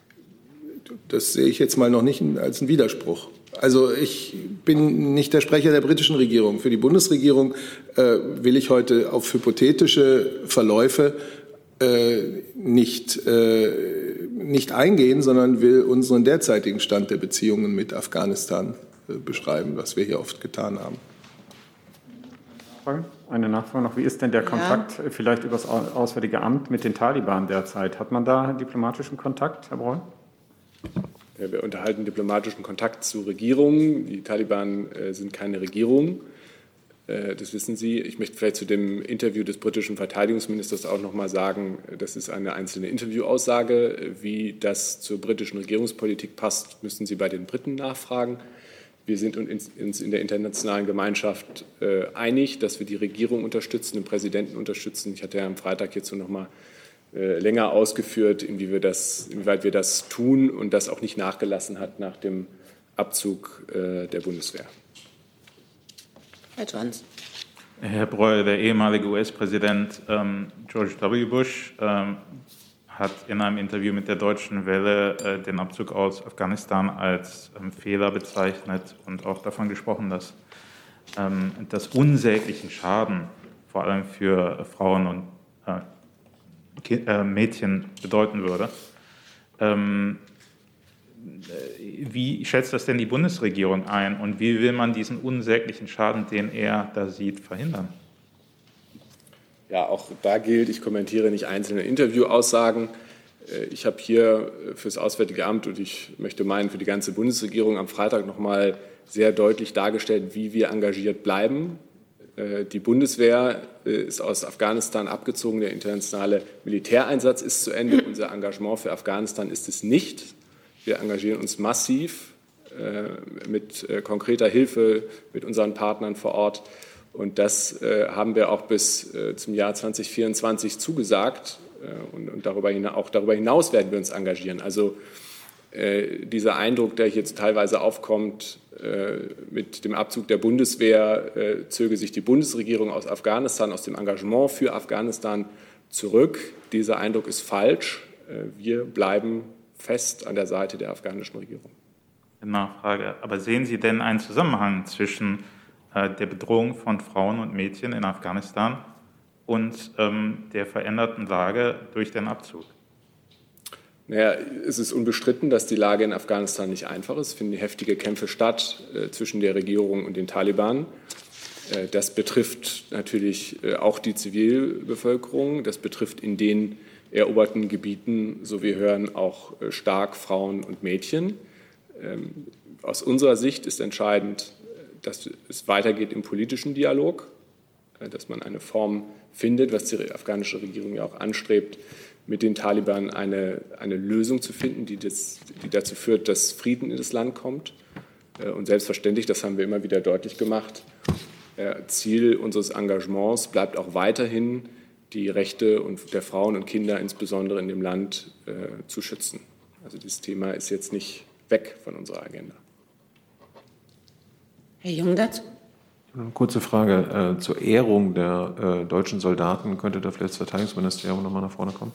Das sehe ich jetzt mal noch nicht als einen Widerspruch. Also ich bin nicht der Sprecher der britischen Regierung. Für die Bundesregierung äh, will ich heute auf hypothetische Verläufe äh, nicht, äh, nicht eingehen, sondern will unseren derzeitigen Stand der Beziehungen mit Afghanistan äh, beschreiben, was wir hier oft getan haben. Eine Nachfrage noch. Wie ist denn der Kontakt ja. vielleicht über das Auswärtige Amt mit den Taliban derzeit? Hat man da diplomatischen Kontakt, Herr Breul? Wir unterhalten diplomatischen Kontakt zu Regierungen. Die Taliban äh, sind keine Regierung. Äh, das wissen Sie. Ich möchte vielleicht zu dem Interview des britischen Verteidigungsministers auch noch mal sagen, das ist eine einzelne Interviewaussage. Wie das zur britischen Regierungspolitik passt, müssen Sie bei den Briten nachfragen. Wir sind uns in der internationalen Gemeinschaft äh, einig, dass wir die Regierung unterstützen, den Präsidenten unterstützen. Ich hatte ja am Freitag hierzu noch mal länger ausgeführt, inwie wir das, inwieweit wir das tun und das auch nicht nachgelassen hat nach dem Abzug äh, der Bundeswehr. Herr Johns. Herr Breuer, der ehemalige US-Präsident ähm, George W. Bush ähm, hat in einem Interview mit der Deutschen Welle äh, den Abzug aus Afghanistan als ähm, Fehler bezeichnet und auch davon gesprochen, dass ähm, das unsäglichen Schaden vor allem für Frauen und äh, äh, Mädchen bedeuten würde. Ähm, wie schätzt das denn die Bundesregierung ein und wie will man diesen unsäglichen Schaden, den er da sieht, verhindern? Ja, auch da gilt, ich kommentiere nicht einzelne Interviewaussagen. Äh, ich habe hier für das Auswärtige Amt und ich möchte meinen für die ganze Bundesregierung am Freitag noch mal sehr deutlich dargestellt, wie wir engagiert bleiben äh, die Bundeswehr äh, ist aus Afghanistan abgezogen, der internationale Militäreinsatz ist zu Ende. Unser Engagement für Afghanistan ist es nicht. Wir engagieren uns massiv äh, mit konkreter Hilfe mit unseren Partnern vor Ort. Und das haben wir auch bis zum Jahr 2024 zugesagt. Und darüber auch darüber hinaus werden wir uns engagieren. Also dieser Eindruck, der jetzt teilweise aufkommt, äh, mit dem Abzug der Bundeswehr äh, zöge sich die Bundesregierung aus Afghanistan, aus dem Engagement für Afghanistan zurück. Dieser Eindruck ist falsch. Äh, wir bleiben fest an der Seite der afghanischen Regierung. Nachfrage. Aber sehen Sie denn einen Zusammenhang zwischen der Bedrohung von Frauen und Mädchen in Afghanistan und ähm, der veränderten Lage durch den Abzug? Naja, es ist unbestritten, dass die Lage in Afghanistan nicht einfach ist. Es finden heftige Kämpfe statt äh, zwischen der Regierung und den Taliban. Äh, das betrifft natürlich äh, auch die Zivilbevölkerung. Das betrifft in den eroberten Gebieten, so wir hören, auch äh, stark Frauen und Mädchen. Ähm, aus unserer Sicht ist entscheidend, dass es weitergeht im politischen Dialog, äh, dass man eine Form findet, was die afghanische Regierung ja auch anstrebt, mit den Taliban eine, eine Lösung zu finden, die, das, die dazu führt, dass Frieden in das Land kommt. Äh, und selbstverständlich, das haben wir immer wieder deutlich gemacht, äh, Ziel unseres Engagements bleibt auch weiterhin, die Rechte der Frauen und Kinder insbesondere in dem Land äh, zu schützen. Also dieses Thema ist jetzt nicht weg von unserer Agenda. Herr Jung dazu? Kurze Frage äh, zur Ehrung der äh, deutschen Soldaten. Könnte da vielleicht das Verteidigungsministerium nochmal nach vorne kommen?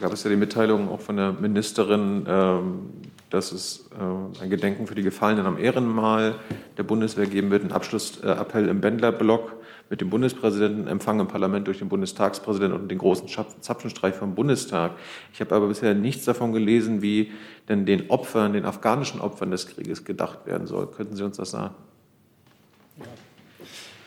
gab es ja die Mitteilung auch von der Ministerin, ähm, dass es äh, ein Gedenken für die Gefallenen am Ehrenmal der Bundeswehr geben wird. Ein Abschlussappell im Bändlerblock mit dem Bundespräsidenten, Empfang im Parlament durch den Bundestagspräsidenten und den großen Zapfenstreich vom Bundestag. Ich habe aber bisher nichts davon gelesen, wie denn den Opfern, den afghanischen Opfern des Krieges gedacht werden soll. Könnten Sie uns das sagen?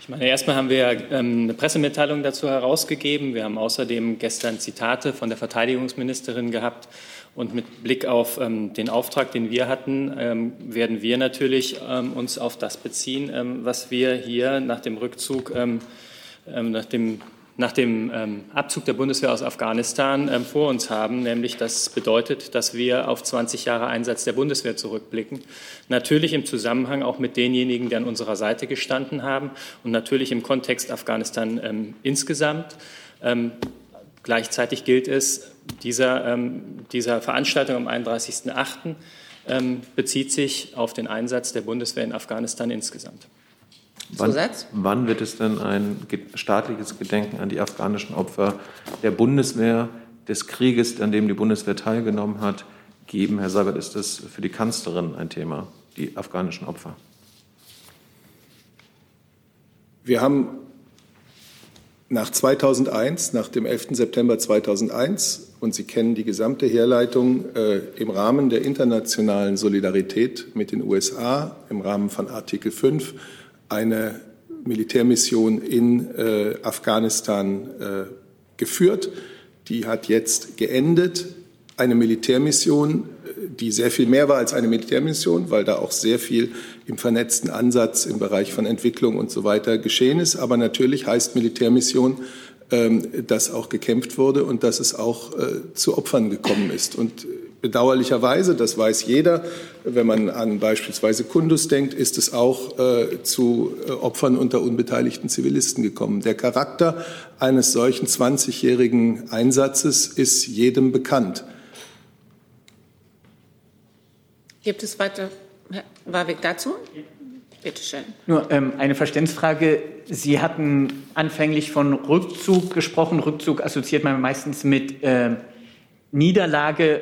Ich meine, erstmal haben wir ähm, eine Pressemitteilung dazu herausgegeben. Wir haben außerdem gestern Zitate von der Verteidigungsministerin gehabt. Und mit Blick auf ähm, den Auftrag, den wir hatten, ähm, werden wir natürlich ähm, uns auf das beziehen, ähm, was wir hier nach dem Rückzug, ähm, nach dem nach dem ähm, Abzug der Bundeswehr aus Afghanistan ähm, vor uns haben, nämlich das bedeutet, dass wir auf 20 Jahre Einsatz der Bundeswehr zurückblicken. Natürlich im Zusammenhang auch mit denjenigen, die an unserer Seite gestanden haben und natürlich im Kontext Afghanistan ähm, insgesamt. Gleichzeitig gilt es, dieser, ähm, dieser Veranstaltung am 31.08. Ähm, bezieht sich auf den Einsatz der Bundeswehr in Afghanistan insgesamt. Wann, wann, wird es denn ein staatliches Gedenken an die afghanischen Opfer der Bundeswehr, des Krieges, an dem die Bundeswehr teilgenommen hat, geben? Herr Sabat, ist das für die Kanzlerin ein Thema, die afghanischen Opfer? Wir haben nach 2001, nach dem 11. September 2001, und Sie kennen die gesamte Herleitung äh, im Rahmen der internationalen Solidarität mit den USA, im Rahmen von Artikel 5, eine Militärmission in äh, Afghanistan äh, geführt. Die hat jetzt geendet. Eine Militärmission, die sehr viel mehr war als eine Militärmission, weil da auch sehr viel im vernetzten Ansatz im Bereich von Entwicklung und so weiter geschehen ist. Aber natürlich heißt Militärmission, ähm, dass auch gekämpft wurde und dass es auch äh, zu Opfern gekommen ist. Und bedauerlicherweise, das weiß jeder, wenn man an beispielsweise Kundus denkt, ist es auch äh, zu äh, Opfern unter unbeteiligten Zivilisten gekommen. Der Charakter eines solchen 20-jährigen Einsatzes ist jedem bekannt. Gibt es weiter, Herr Warwick, dazu? Bitte schön. Nur ähm, eine Verständnisfrage. Sie hatten anfänglich von Rückzug gesprochen. Rückzug assoziiert man meistens mit äh, Niederlage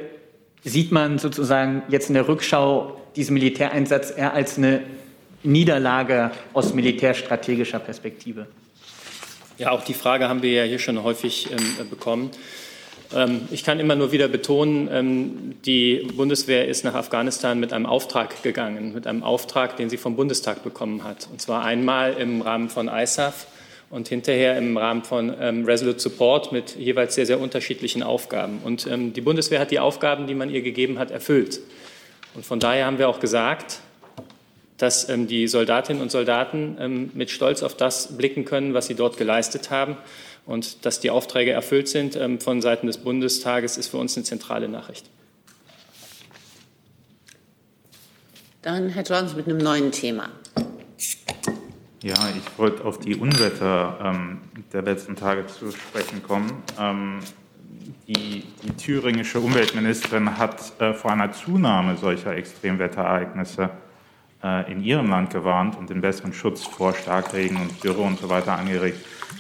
sieht man sozusagen jetzt in der Rückschau diesen Militäreinsatz eher als eine Niederlage aus militärstrategischer Perspektive? Ja, auch die Frage haben wir ja hier schon häufig ähm, bekommen. Ähm, ich kann immer nur wieder betonen, ähm, die Bundeswehr ist nach Afghanistan mit einem Auftrag gegangen, mit einem Auftrag, den sie vom Bundestag bekommen hat. Und zwar einmal im Rahmen von ISAF und hinterher im Rahmen von ähm, Resolute Support mit jeweils sehr, sehr unterschiedlichen Aufgaben. Und die Bundeswehr hat die Aufgaben, die man ihr gegeben hat, erfüllt. Und von daher haben wir auch gesagt, dass die Soldatinnen und Soldaten mit Stolz auf das blicken können, was sie dort geleistet haben. Und dass die Aufträge erfüllt sind ähm, von Seiten des Bundestages, ist für uns eine zentrale Nachricht. Dann Herr Jones mit einem neuen Thema. Ja, ich wollte auf die Unwetter ähm, der letzten Tage zu sprechen kommen. Ähm, die, die, thüringische Umweltministerin hat äh, vor einer Zunahme solcher Extremwetterereignisse äh, in ihrem Land gewarnt und den besseren Schutz vor Starkregen und Dürre und so weiter angeregt.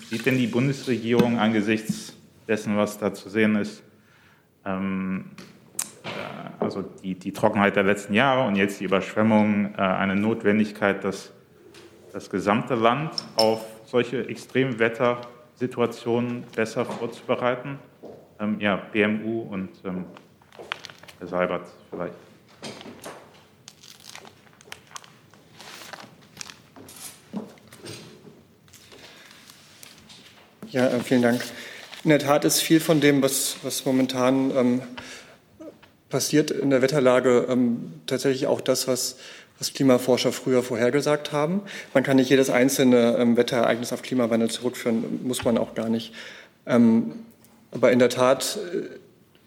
Sieht denn die Bundesregierung angesichts dessen, was da zu sehen ist, ähm, äh, also die, die, Trockenheit der letzten Jahre und jetzt die Überschwemmungen, äh, eine Notwendigkeit, dass das gesamte Land auf solche Extremwettersituationen besser vorzubereiten? Ähm, ja, BMU und ähm, Herr Seibert vielleicht. Ja, äh, vielen Dank. In der Tat ist viel von dem, was, was momentan ähm, passiert in der Wetterlage, ähm, tatsächlich auch das, was was Klimaforscher früher vorhergesagt haben. Man kann nicht jedes einzelne ähm, Wetterereignis auf Klimawandel zurückführen, muss man auch gar nicht. Ähm, aber in der Tat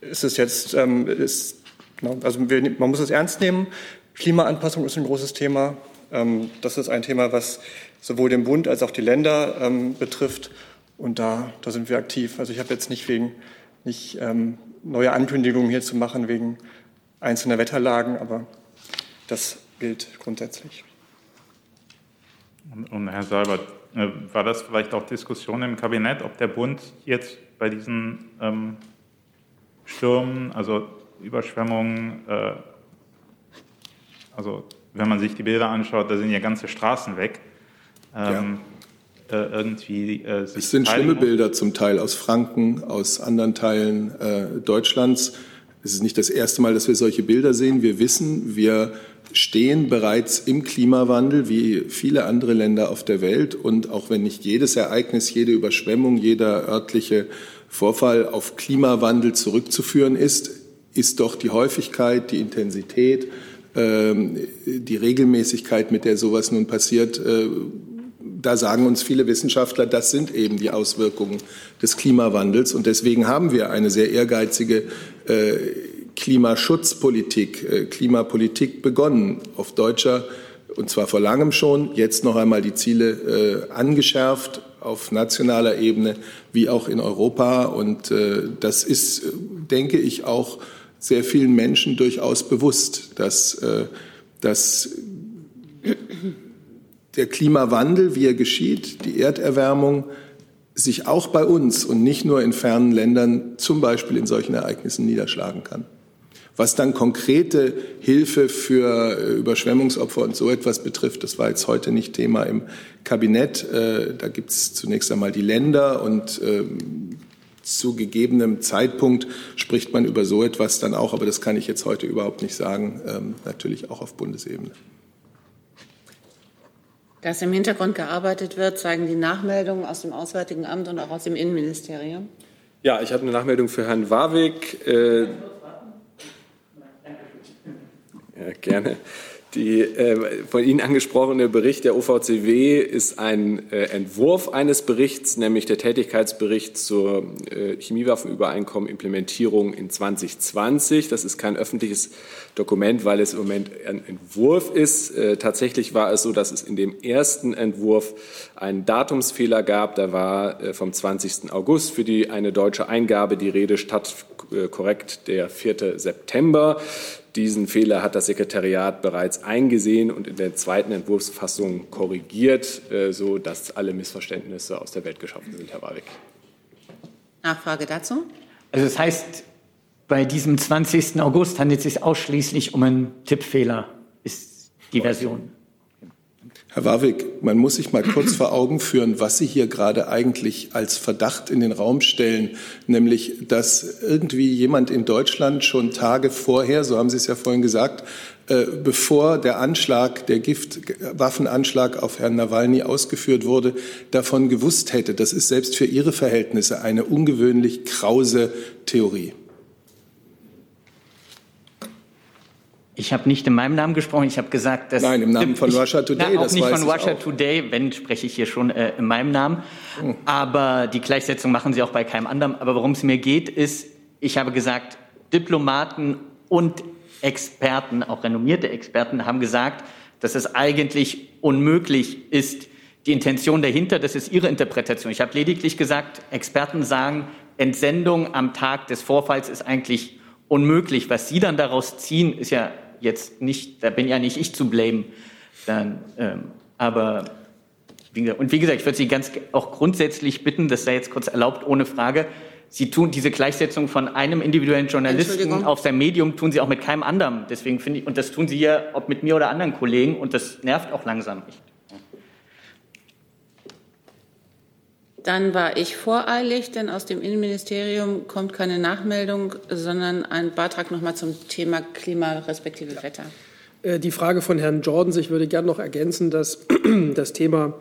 äh, ist es jetzt, ähm, ist, genau, also wir, man muss es ernst nehmen. Klimaanpassung ist ein großes Thema. Ähm, das ist ein Thema, was sowohl den Bund als auch die Länder betrifft. Und da, da sind wir aktiv. Also ich habe jetzt nicht wegen nicht ähm, neue Ankündigungen hier zu machen wegen einzelner Wetterlagen, aber das gilt grundsätzlich. Und, und Herr Seibert, äh, war das vielleicht auch Diskussion im Kabinett, ob der Bund jetzt bei diesen ähm, Stürmen, also Überschwemmungen, äh, also wenn man sich die Bilder anschaut, da sind ja ganze Straßen weg. Ähm, ja. Äh, irgendwie äh, es sind schlimme muss. Bilder zum Teil aus Franken, aus anderen Teilen äh, Deutschlands. Es ist nicht das erste Mal, dass wir solche Bilder sehen. Wir wissen, wir stehen bereits im Klimawandel wie viele andere Länder auf der Welt. Und auch wenn nicht jedes Ereignis, jede Überschwemmung, jeder örtliche Vorfall auf Klimawandel zurückzuführen ist, ist doch die Häufigkeit, die Intensität, ähm, die Regelmäßigkeit, mit der sowas nun passiert, äh, da sagen uns viele Wissenschaftler, das sind eben die Auswirkungen des Klimawandels. Und deswegen haben wir eine sehr ehrgeizige äh, Klimaschutzpolitik, äh, Klimapolitik begonnen auf deutscher und zwar vor langem schon, jetzt noch einmal die Ziele äh, angeschärft auf nationaler Ebene wie auch in Europa. Und äh, das ist, denke ich, auch sehr vielen Menschen durchaus bewusst, dass, äh, dass der Klimawandel, wie er geschieht, die Erderwärmung, sich auch bei uns und nicht nur in fernen Ländern zum Beispiel in solchen Ereignissen niederschlagen kann. Was dann konkrete Hilfe für äh, Überschwemmungsopfer und so etwas betrifft, das war jetzt heute nicht Thema im Kabinett. Äh, da gibt es zunächst einmal die Länder und ähm, zu gegebenem Zeitpunkt spricht man über so etwas dann auch, aber das kann ich jetzt heute überhaupt nicht sagen, ähm, natürlich auch auf Bundesebene. Dass im Hintergrund gearbeitet wird, zeigen die Nachmeldungen aus dem Auswärtigen Amt und auch aus dem Innenministerium. Ja, ich habe eine Nachmeldung für Herrn Warwick. Äh, ja, gerne. Die äh, von Ihnen angesprochene Bericht der OVCW ist ein äh, Entwurf eines Berichts, nämlich der Tätigkeitsbericht zur äh, Chemiewaffenübereinkommen Implementierung in 2020. Das ist kein öffentliches Dokument, weil es im Moment ein Entwurf ist. Äh, tatsächlich war es so, dass es in dem ersten Entwurf einen Datumsfehler gab. Da war äh, vom 20. August für die eine deutsche Eingabe die Rede statt äh, korrekt der 4. September. Diesen Fehler hat das Sekretariat bereits eingesehen und in der zweiten Entwurfsfassung korrigiert, äh, so dass alle Missverständnisse aus der Welt geschaffen sind, Herr Warwick. Nachfrage dazu? Also das heißt, bei diesem 20. August handelt es sich ausschließlich um einen Tippfehler, ist die Version. Herr Warwick, man muss sich mal kurz vor Augen führen, was Sie hier gerade eigentlich als Verdacht in den Raum stellen, nämlich, dass irgendwie jemand in Deutschland schon Tage vorher, so haben Sie es ja vorhin gesagt, äh, bevor der Anschlag, der Giftwaffenanschlag auf Herrn Nawalny ausgeführt wurde, davon gewusst hätte. Das ist selbst für Ihre Verhältnisse eine ungewöhnlich krause Theorie. Ich habe nicht in meinem Namen gesprochen, ich habe gesagt, dass. Nein, im Namen von Russia Today. Na, auch nicht von Russia Today, wenn spreche ich hier schon äh, in meinem Namen. Hm. Aber die Gleichsetzung machen Sie auch bei keinem anderen. Aber worum es mir geht, ist, ich habe gesagt, Diplomaten und Experten, auch renommierte Experten, haben gesagt, dass es eigentlich unmöglich ist, die Intention dahinter, das ist Ihre Interpretation. Ich habe lediglich gesagt, Experten sagen, Entsendung am Tag des Vorfalls ist eigentlich unmöglich. Was Sie dann daraus ziehen, ist ja jetzt nicht, da bin ja nicht ich zu blamen. Dann, ähm, aber wie gesagt, und wie gesagt, ich würde Sie ganz auch grundsätzlich bitten, das sei jetzt kurz erlaubt, ohne Frage. Sie tun diese Gleichsetzung von einem individuellen Journalisten auf sein Medium, tun Sie auch mit keinem anderen. Deswegen finde ich, und das tun Sie ja, ob mit mir oder anderen Kollegen, und das nervt auch langsam. Ich Dann war ich voreilig, denn aus dem Innenministerium kommt keine Nachmeldung, sondern ein Beitrag nochmal zum Thema Klima respektive Wetter. Äh, die Frage von Herrn Jordans, ich würde gerne noch ergänzen, dass das Thema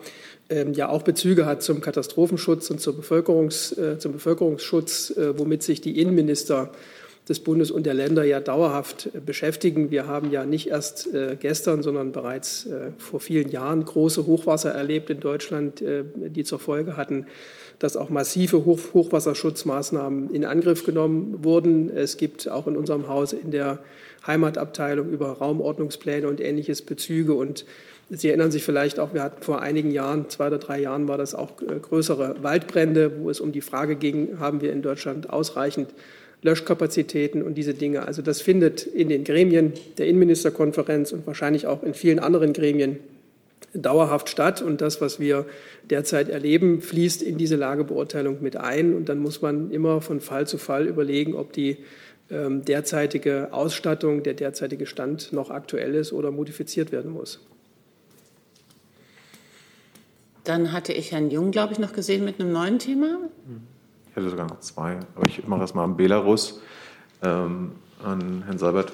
ähm, ja auch Bezüge hat zum Katastrophenschutz und zum, Bevölkerungs, äh, zum Bevölkerungsschutz, äh, womit sich die Innenminister des Bundes und der Länder ja dauerhaft beschäftigen. Wir haben ja nicht erst gestern, sondern bereits vor vielen Jahren große Hochwasser erlebt in Deutschland, die zur Folge hatten, dass auch massive Hochwasserschutzmaßnahmen in Angriff genommen wurden. Es gibt auch in unserem Haus in der Heimatabteilung über Raumordnungspläne und ähnliches Bezüge. Und Sie erinnern sich vielleicht auch, wir hatten vor einigen Jahren, zwei oder drei Jahren, war das auch größere Waldbrände, wo es um die Frage ging, haben wir in Deutschland ausreichend Löschkapazitäten und diese Dinge. Also das findet in den Gremien der Innenministerkonferenz und wahrscheinlich auch in vielen anderen Gremien dauerhaft statt. Und das, was wir derzeit erleben, fließt in diese Lagebeurteilung mit ein. Und dann muss man immer von Fall zu Fall überlegen, ob die ähm, derzeitige Ausstattung, der derzeitige Stand noch aktuell ist oder modifiziert werden muss. Dann hatte ich Herrn Jung, glaube ich, noch gesehen mit einem neuen Thema. Ich hätte sogar noch zwei, aber ich mache erstmal an Belarus, ähm, an Herrn Seibert,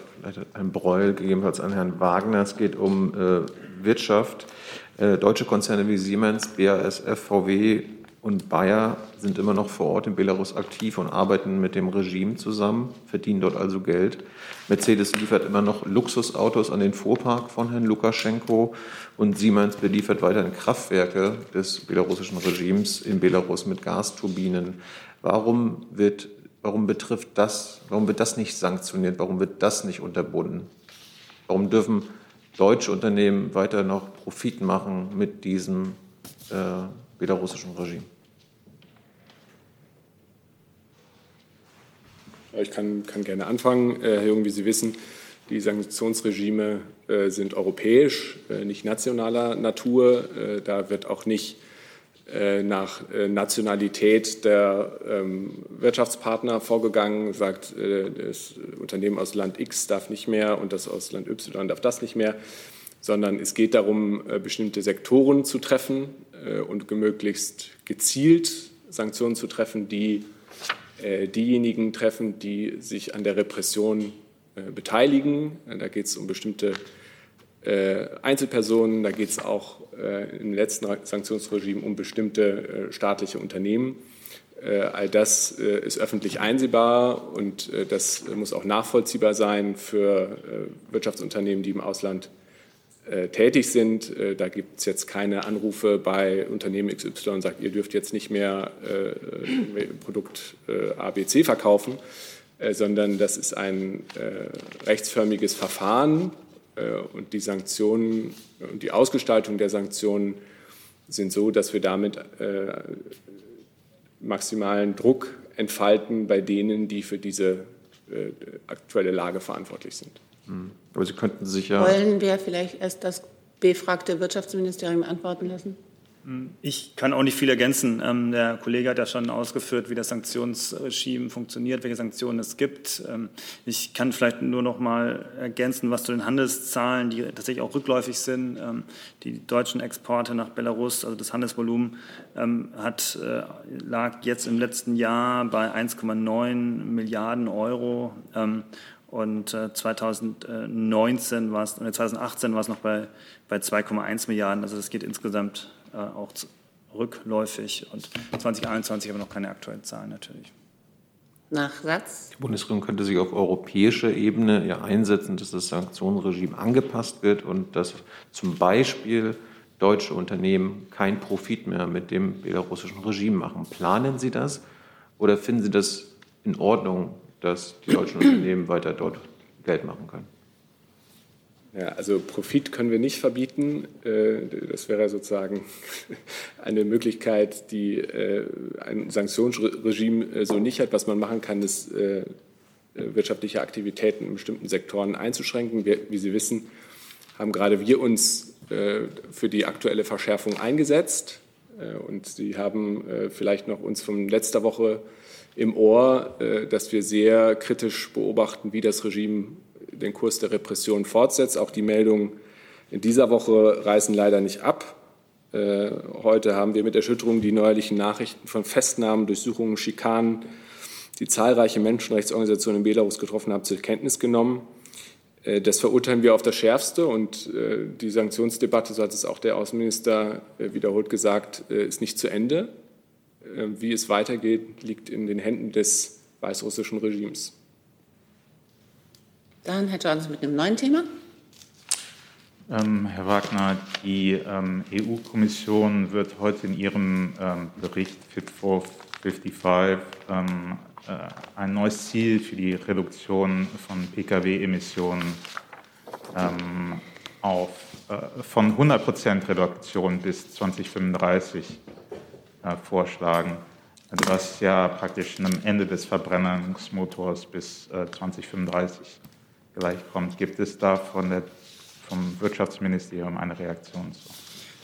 Herrn Breul, gegebenenfalls an Herrn Wagner. Es geht um äh, Wirtschaft. Äh, deutsche Konzerne wie Siemens, BASF, VW und Bayer sind immer noch vor Ort in Belarus aktiv und arbeiten mit dem Regime zusammen, verdienen dort also Geld. Mercedes liefert immer noch Luxusautos an den Fuhrpark von Herrn Lukaschenko und Siemens beliefert weiterhin Kraftwerke des belarussischen Regimes in Belarus mit Gasturbinen. Warum wird, warum betrifft das, warum wird das nicht sanktioniert? Warum wird das nicht unterbunden? Warum dürfen deutsche Unternehmen weiter noch Profit machen mit diesem äh, belarussischen Regime? Ich kann, kann gerne anfangen. Äh, Herr Jung, wie Sie wissen, die Sanktionsregime äh, sind europäisch, äh, nicht nationaler Natur. Äh, da wird auch nicht nach äh, Nationalität der ähm, Wirtschaftspartner vorgegangen, sagt, das Unternehmen aus Land X darf nicht mehr und das aus Land Y darf das nicht mehr, sondern es geht darum, bestimmte Sektoren zu treffen und möglichst gezielt Sanktionen zu treffen, die diejenigen treffen, die sich an der Repression beteiligen. Da geht es um bestimmte Einzelpersonen, da geht es auch im letzten Sanktionsregime um bestimmte staatliche Unternehmen. All das ist öffentlich einsehbar und das muss auch nachvollziehbar sein für Wirtschaftsunternehmen, die im Ausland tätig sind. Da gibt es jetzt keine Anrufe bei Unternehmen XY und sagt, ihr dürft jetzt nicht mehr Produkt ABC verkaufen, sondern das ist ein rechtsförmiges Verfahren und die Sanktionen und die Ausgestaltung der Sanktionen sind so, dass wir damit maximalen Druck entfalten bei denen, die für diese aktuelle Lage verantwortlich sind. Aber Sie könnten sich ja. Wollen wir vielleicht erst das befragte Wirtschaftsministerium antworten lassen? Ich kann auch nicht viel ergänzen. Ähm, der Kollege hat ja schon ausgeführt, wie das Sanktionsregime funktioniert, welche Sanktionen es gibt. Ähm, ich kann vielleicht nur noch mal ergänzen, was zu den Handelszahlen, die tatsächlich auch rückläufig sind. Ähm, die deutschen Exporte nach Belarus, also das Handelsvolumen, hat, äh, lag jetzt im letzten Jahr bei 1,9 Milliarden Euro. Und 2019 war es, 2018 war es noch bei, bei 2,1 Milliarden. Also das geht insgesamt auch rückläufig. Und 2021 haben wir noch keine aktuellen Zahlen natürlich. Nachsatz? Die Bundesregierung könnte sich auf europäischer Ebene ja einsetzen, dass das Sanktionsregime angepasst wird und dass zum Beispiel deutsche Unternehmen keinen Profit mehr mit dem belarussischen Regime machen. Planen Sie das oder finden Sie das in Ordnung, dass die deutschen Unternehmen weiter dort Geld machen können? Ja, also Profit können wir nicht verbieten. Das wäre sozusagen eine Möglichkeit, die ein Sanktionsregime so nicht hat. Was man machen kann, ist wirtschaftliche Aktivitäten in bestimmten Sektoren einzuschränken. Wie Sie wissen, haben gerade wir uns für die aktuelle Verschärfung eingesetzt. Und Sie haben vielleicht noch uns von letzter Woche im Ohr, dass wir sehr kritisch beobachten, wie das Regime den Kurs der Repression fortsetzt. Auch die Meldungen in dieser Woche reißen leider nicht ab. Heute haben wir mit Erschütterung die neuerlichen Nachrichten von Festnahmen, Durchsuchungen, Schikanen, die zahlreiche Menschenrechtsorganisationen in Belarus getroffen haben, zur Kenntnis genommen. Das verurteilen wir auf das Schärfste und die Sanktionsdebatte, so hat es auch der Außenminister wiederholt gesagt, ist nicht zu Ende. Wie es weitergeht, liegt in den Händen des weißrussischen Regimes. Dann Herr Johnson mit einem neuen Thema. Ähm, Herr Wagner, die ähm, EU-Kommission wird heute in ihrem ähm, Bericht Fit for 55 ähm, äh, ein neues Ziel für die Reduktion von Pkw-Emissionen ähm, auf, äh, von 100 Prozent Reduktion bis 2035 äh, vorschlagen. Also was ja praktisch einem Ende des Verbrennungsmotors bis 2035 gleichkommt. Gibt es da von der, vom Wirtschaftsministerium eine Reaktion zu?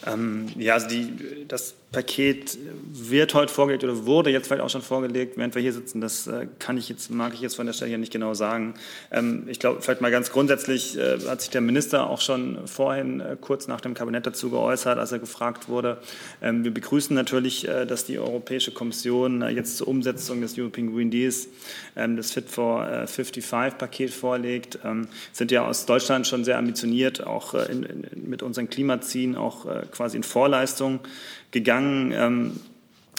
Ähm, ja, also die, das Paket wird heute vorgelegt oder wurde jetzt vielleicht auch schon vorgelegt, während wir hier sitzen. Das äh, kann ich jetzt, mag ich jetzt von der Stelle hier nicht genau sagen. Ähm, ich glaube, vielleicht mal ganz grundsätzlich äh, hat sich der Minister auch schon vorhin äh, kurz nach dem Kabinett dazu geäußert, als er gefragt wurde. Ähm, wir begrüßen natürlich, äh, dass die Europäische Kommission äh, jetzt zur Umsetzung des European Green Deals ähm, das Fit for 55-Paket äh, vorlegt. Ähm, sind ja aus Deutschland schon sehr ambitioniert, auch in, in, mit unseren Klimazielen auch quasi in Vorleistung gegangen. Ähm,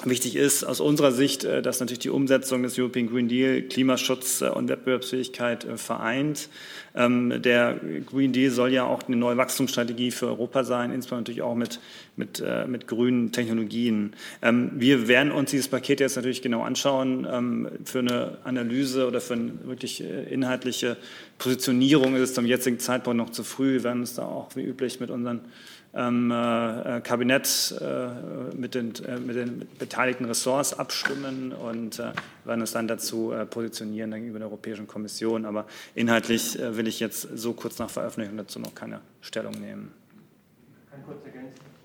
wichtig ist aus unserer Sicht, äh, dass natürlich die Umsetzung des European Green Deal Klimaschutz äh, und Wettbewerbsfähigkeit äh, vereint. Ähm, der Green Deal soll ja auch eine neue Wachstumsstrategie für Europa sein, insbesondere natürlich auch mit, mit, mit grünen Technologien. Ähm, wir werden uns dieses Paket jetzt natürlich genau anschauen. Für eine Analyse oder für eine wirklich inhaltliche Positionierung ist es zum jetzigen Zeitpunkt noch zu früh. Wir werden uns da auch wie üblich mit unseren ähm, äh, Kabinett äh, mit, den, äh, mit den beteiligten Ressorts abstimmen und äh, werden uns dann dazu äh, positionieren gegenüber der Europäischen Kommission. Aber inhaltlich äh, will ich jetzt so kurz nach Veröffentlichung dazu noch keine Stellung nehmen. Kann kurz ergänzen.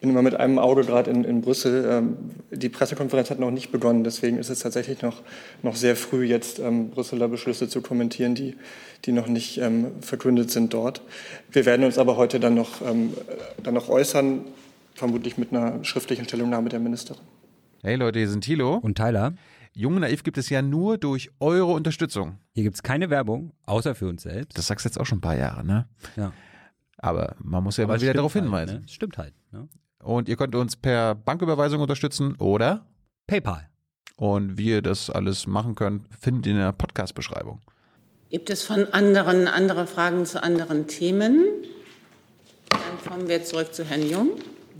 Bin immer mit einem Auge gerade in, in Brüssel. Ähm, die Pressekonferenz hat noch nicht begonnen, deswegen ist es tatsächlich noch, noch sehr früh, jetzt ähm, Brüsseler Beschlüsse zu kommentieren, die, die noch nicht ähm, verkündet sind dort. Wir werden uns aber heute dann noch, ähm, dann noch äußern, vermutlich mit einer schriftlichen Stellungnahme der Ministerin. Hey Leute, hier sind Thilo. Und Tyler. Jung Naiv gibt es ja nur durch eure Unterstützung. Hier gibt es keine Werbung, außer für uns selbst. Das sagst du jetzt auch schon ein paar Jahre, ne? Ja. Aber man muss ja aber mal wieder darauf hinweisen. Halt, ne? Stimmt halt. Ne? Und ihr könnt uns per Banküberweisung unterstützen oder PayPal. Und wie ihr das alles machen könnt, findet ihr in der Podcast-Beschreibung. Gibt es von anderen andere Fragen zu anderen Themen? Dann kommen wir zurück zu Herrn Jung.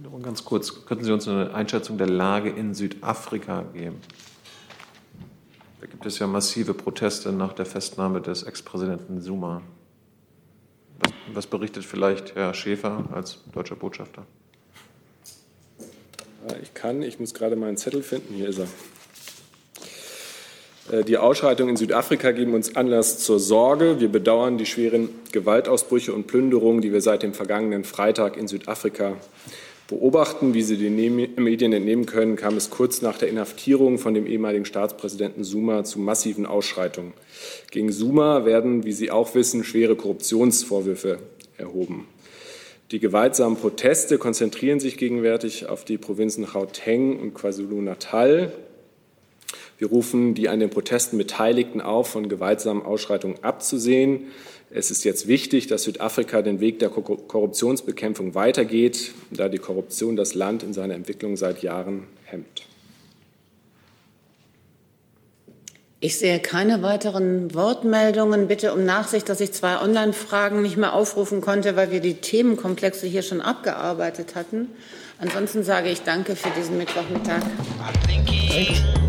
Nur ganz kurz, könnten Sie uns eine Einschätzung der Lage in Südafrika geben? Da gibt es ja massive Proteste nach der Festnahme des Ex-Präsidenten Zuma. Was, was berichtet vielleicht Herr Schäfer als deutscher Botschafter? Ich kann, ich muss gerade meinen Zettel finden. Hier ist er. Äh, die Ausschreitungen in Südafrika geben uns Anlass zur Sorge. Wir bedauern die schweren Gewaltausbrüche und Plünderungen, die wir seit dem vergangenen Freitag in Südafrika beobachten. Wie Sie den Medien entnehmen können, kam es kurz nach der Inhaftierung von dem ehemaligen Staatspräsidenten Zuma zu massiven Ausschreitungen. Gegen Zuma werden, wie Sie auch wissen, schwere Korruptionsvorwürfe erhoben. Die gewaltsamen Proteste konzentrieren sich gegenwärtig auf die Provinzen Gauteng und KwaZulu-Natal. Wir rufen die an den Protesten Beteiligten auf, von gewaltsamen Ausschreitungen abzusehen. Es ist jetzt wichtig, dass Südafrika den Weg der Korruptionsbekämpfung weitergeht, da die Korruption das Land in seiner Entwicklung seit Jahren hemmt. Ich sehe keine weiteren Wortmeldungen. Bitte um Nachsicht, dass ich zwei Online-Fragen nicht mehr aufrufen konnte, weil wir die Themenkomplexe hier schon abgearbeitet hatten. Ansonsten sage ich Danke für diesen Mittwochmittag. I'm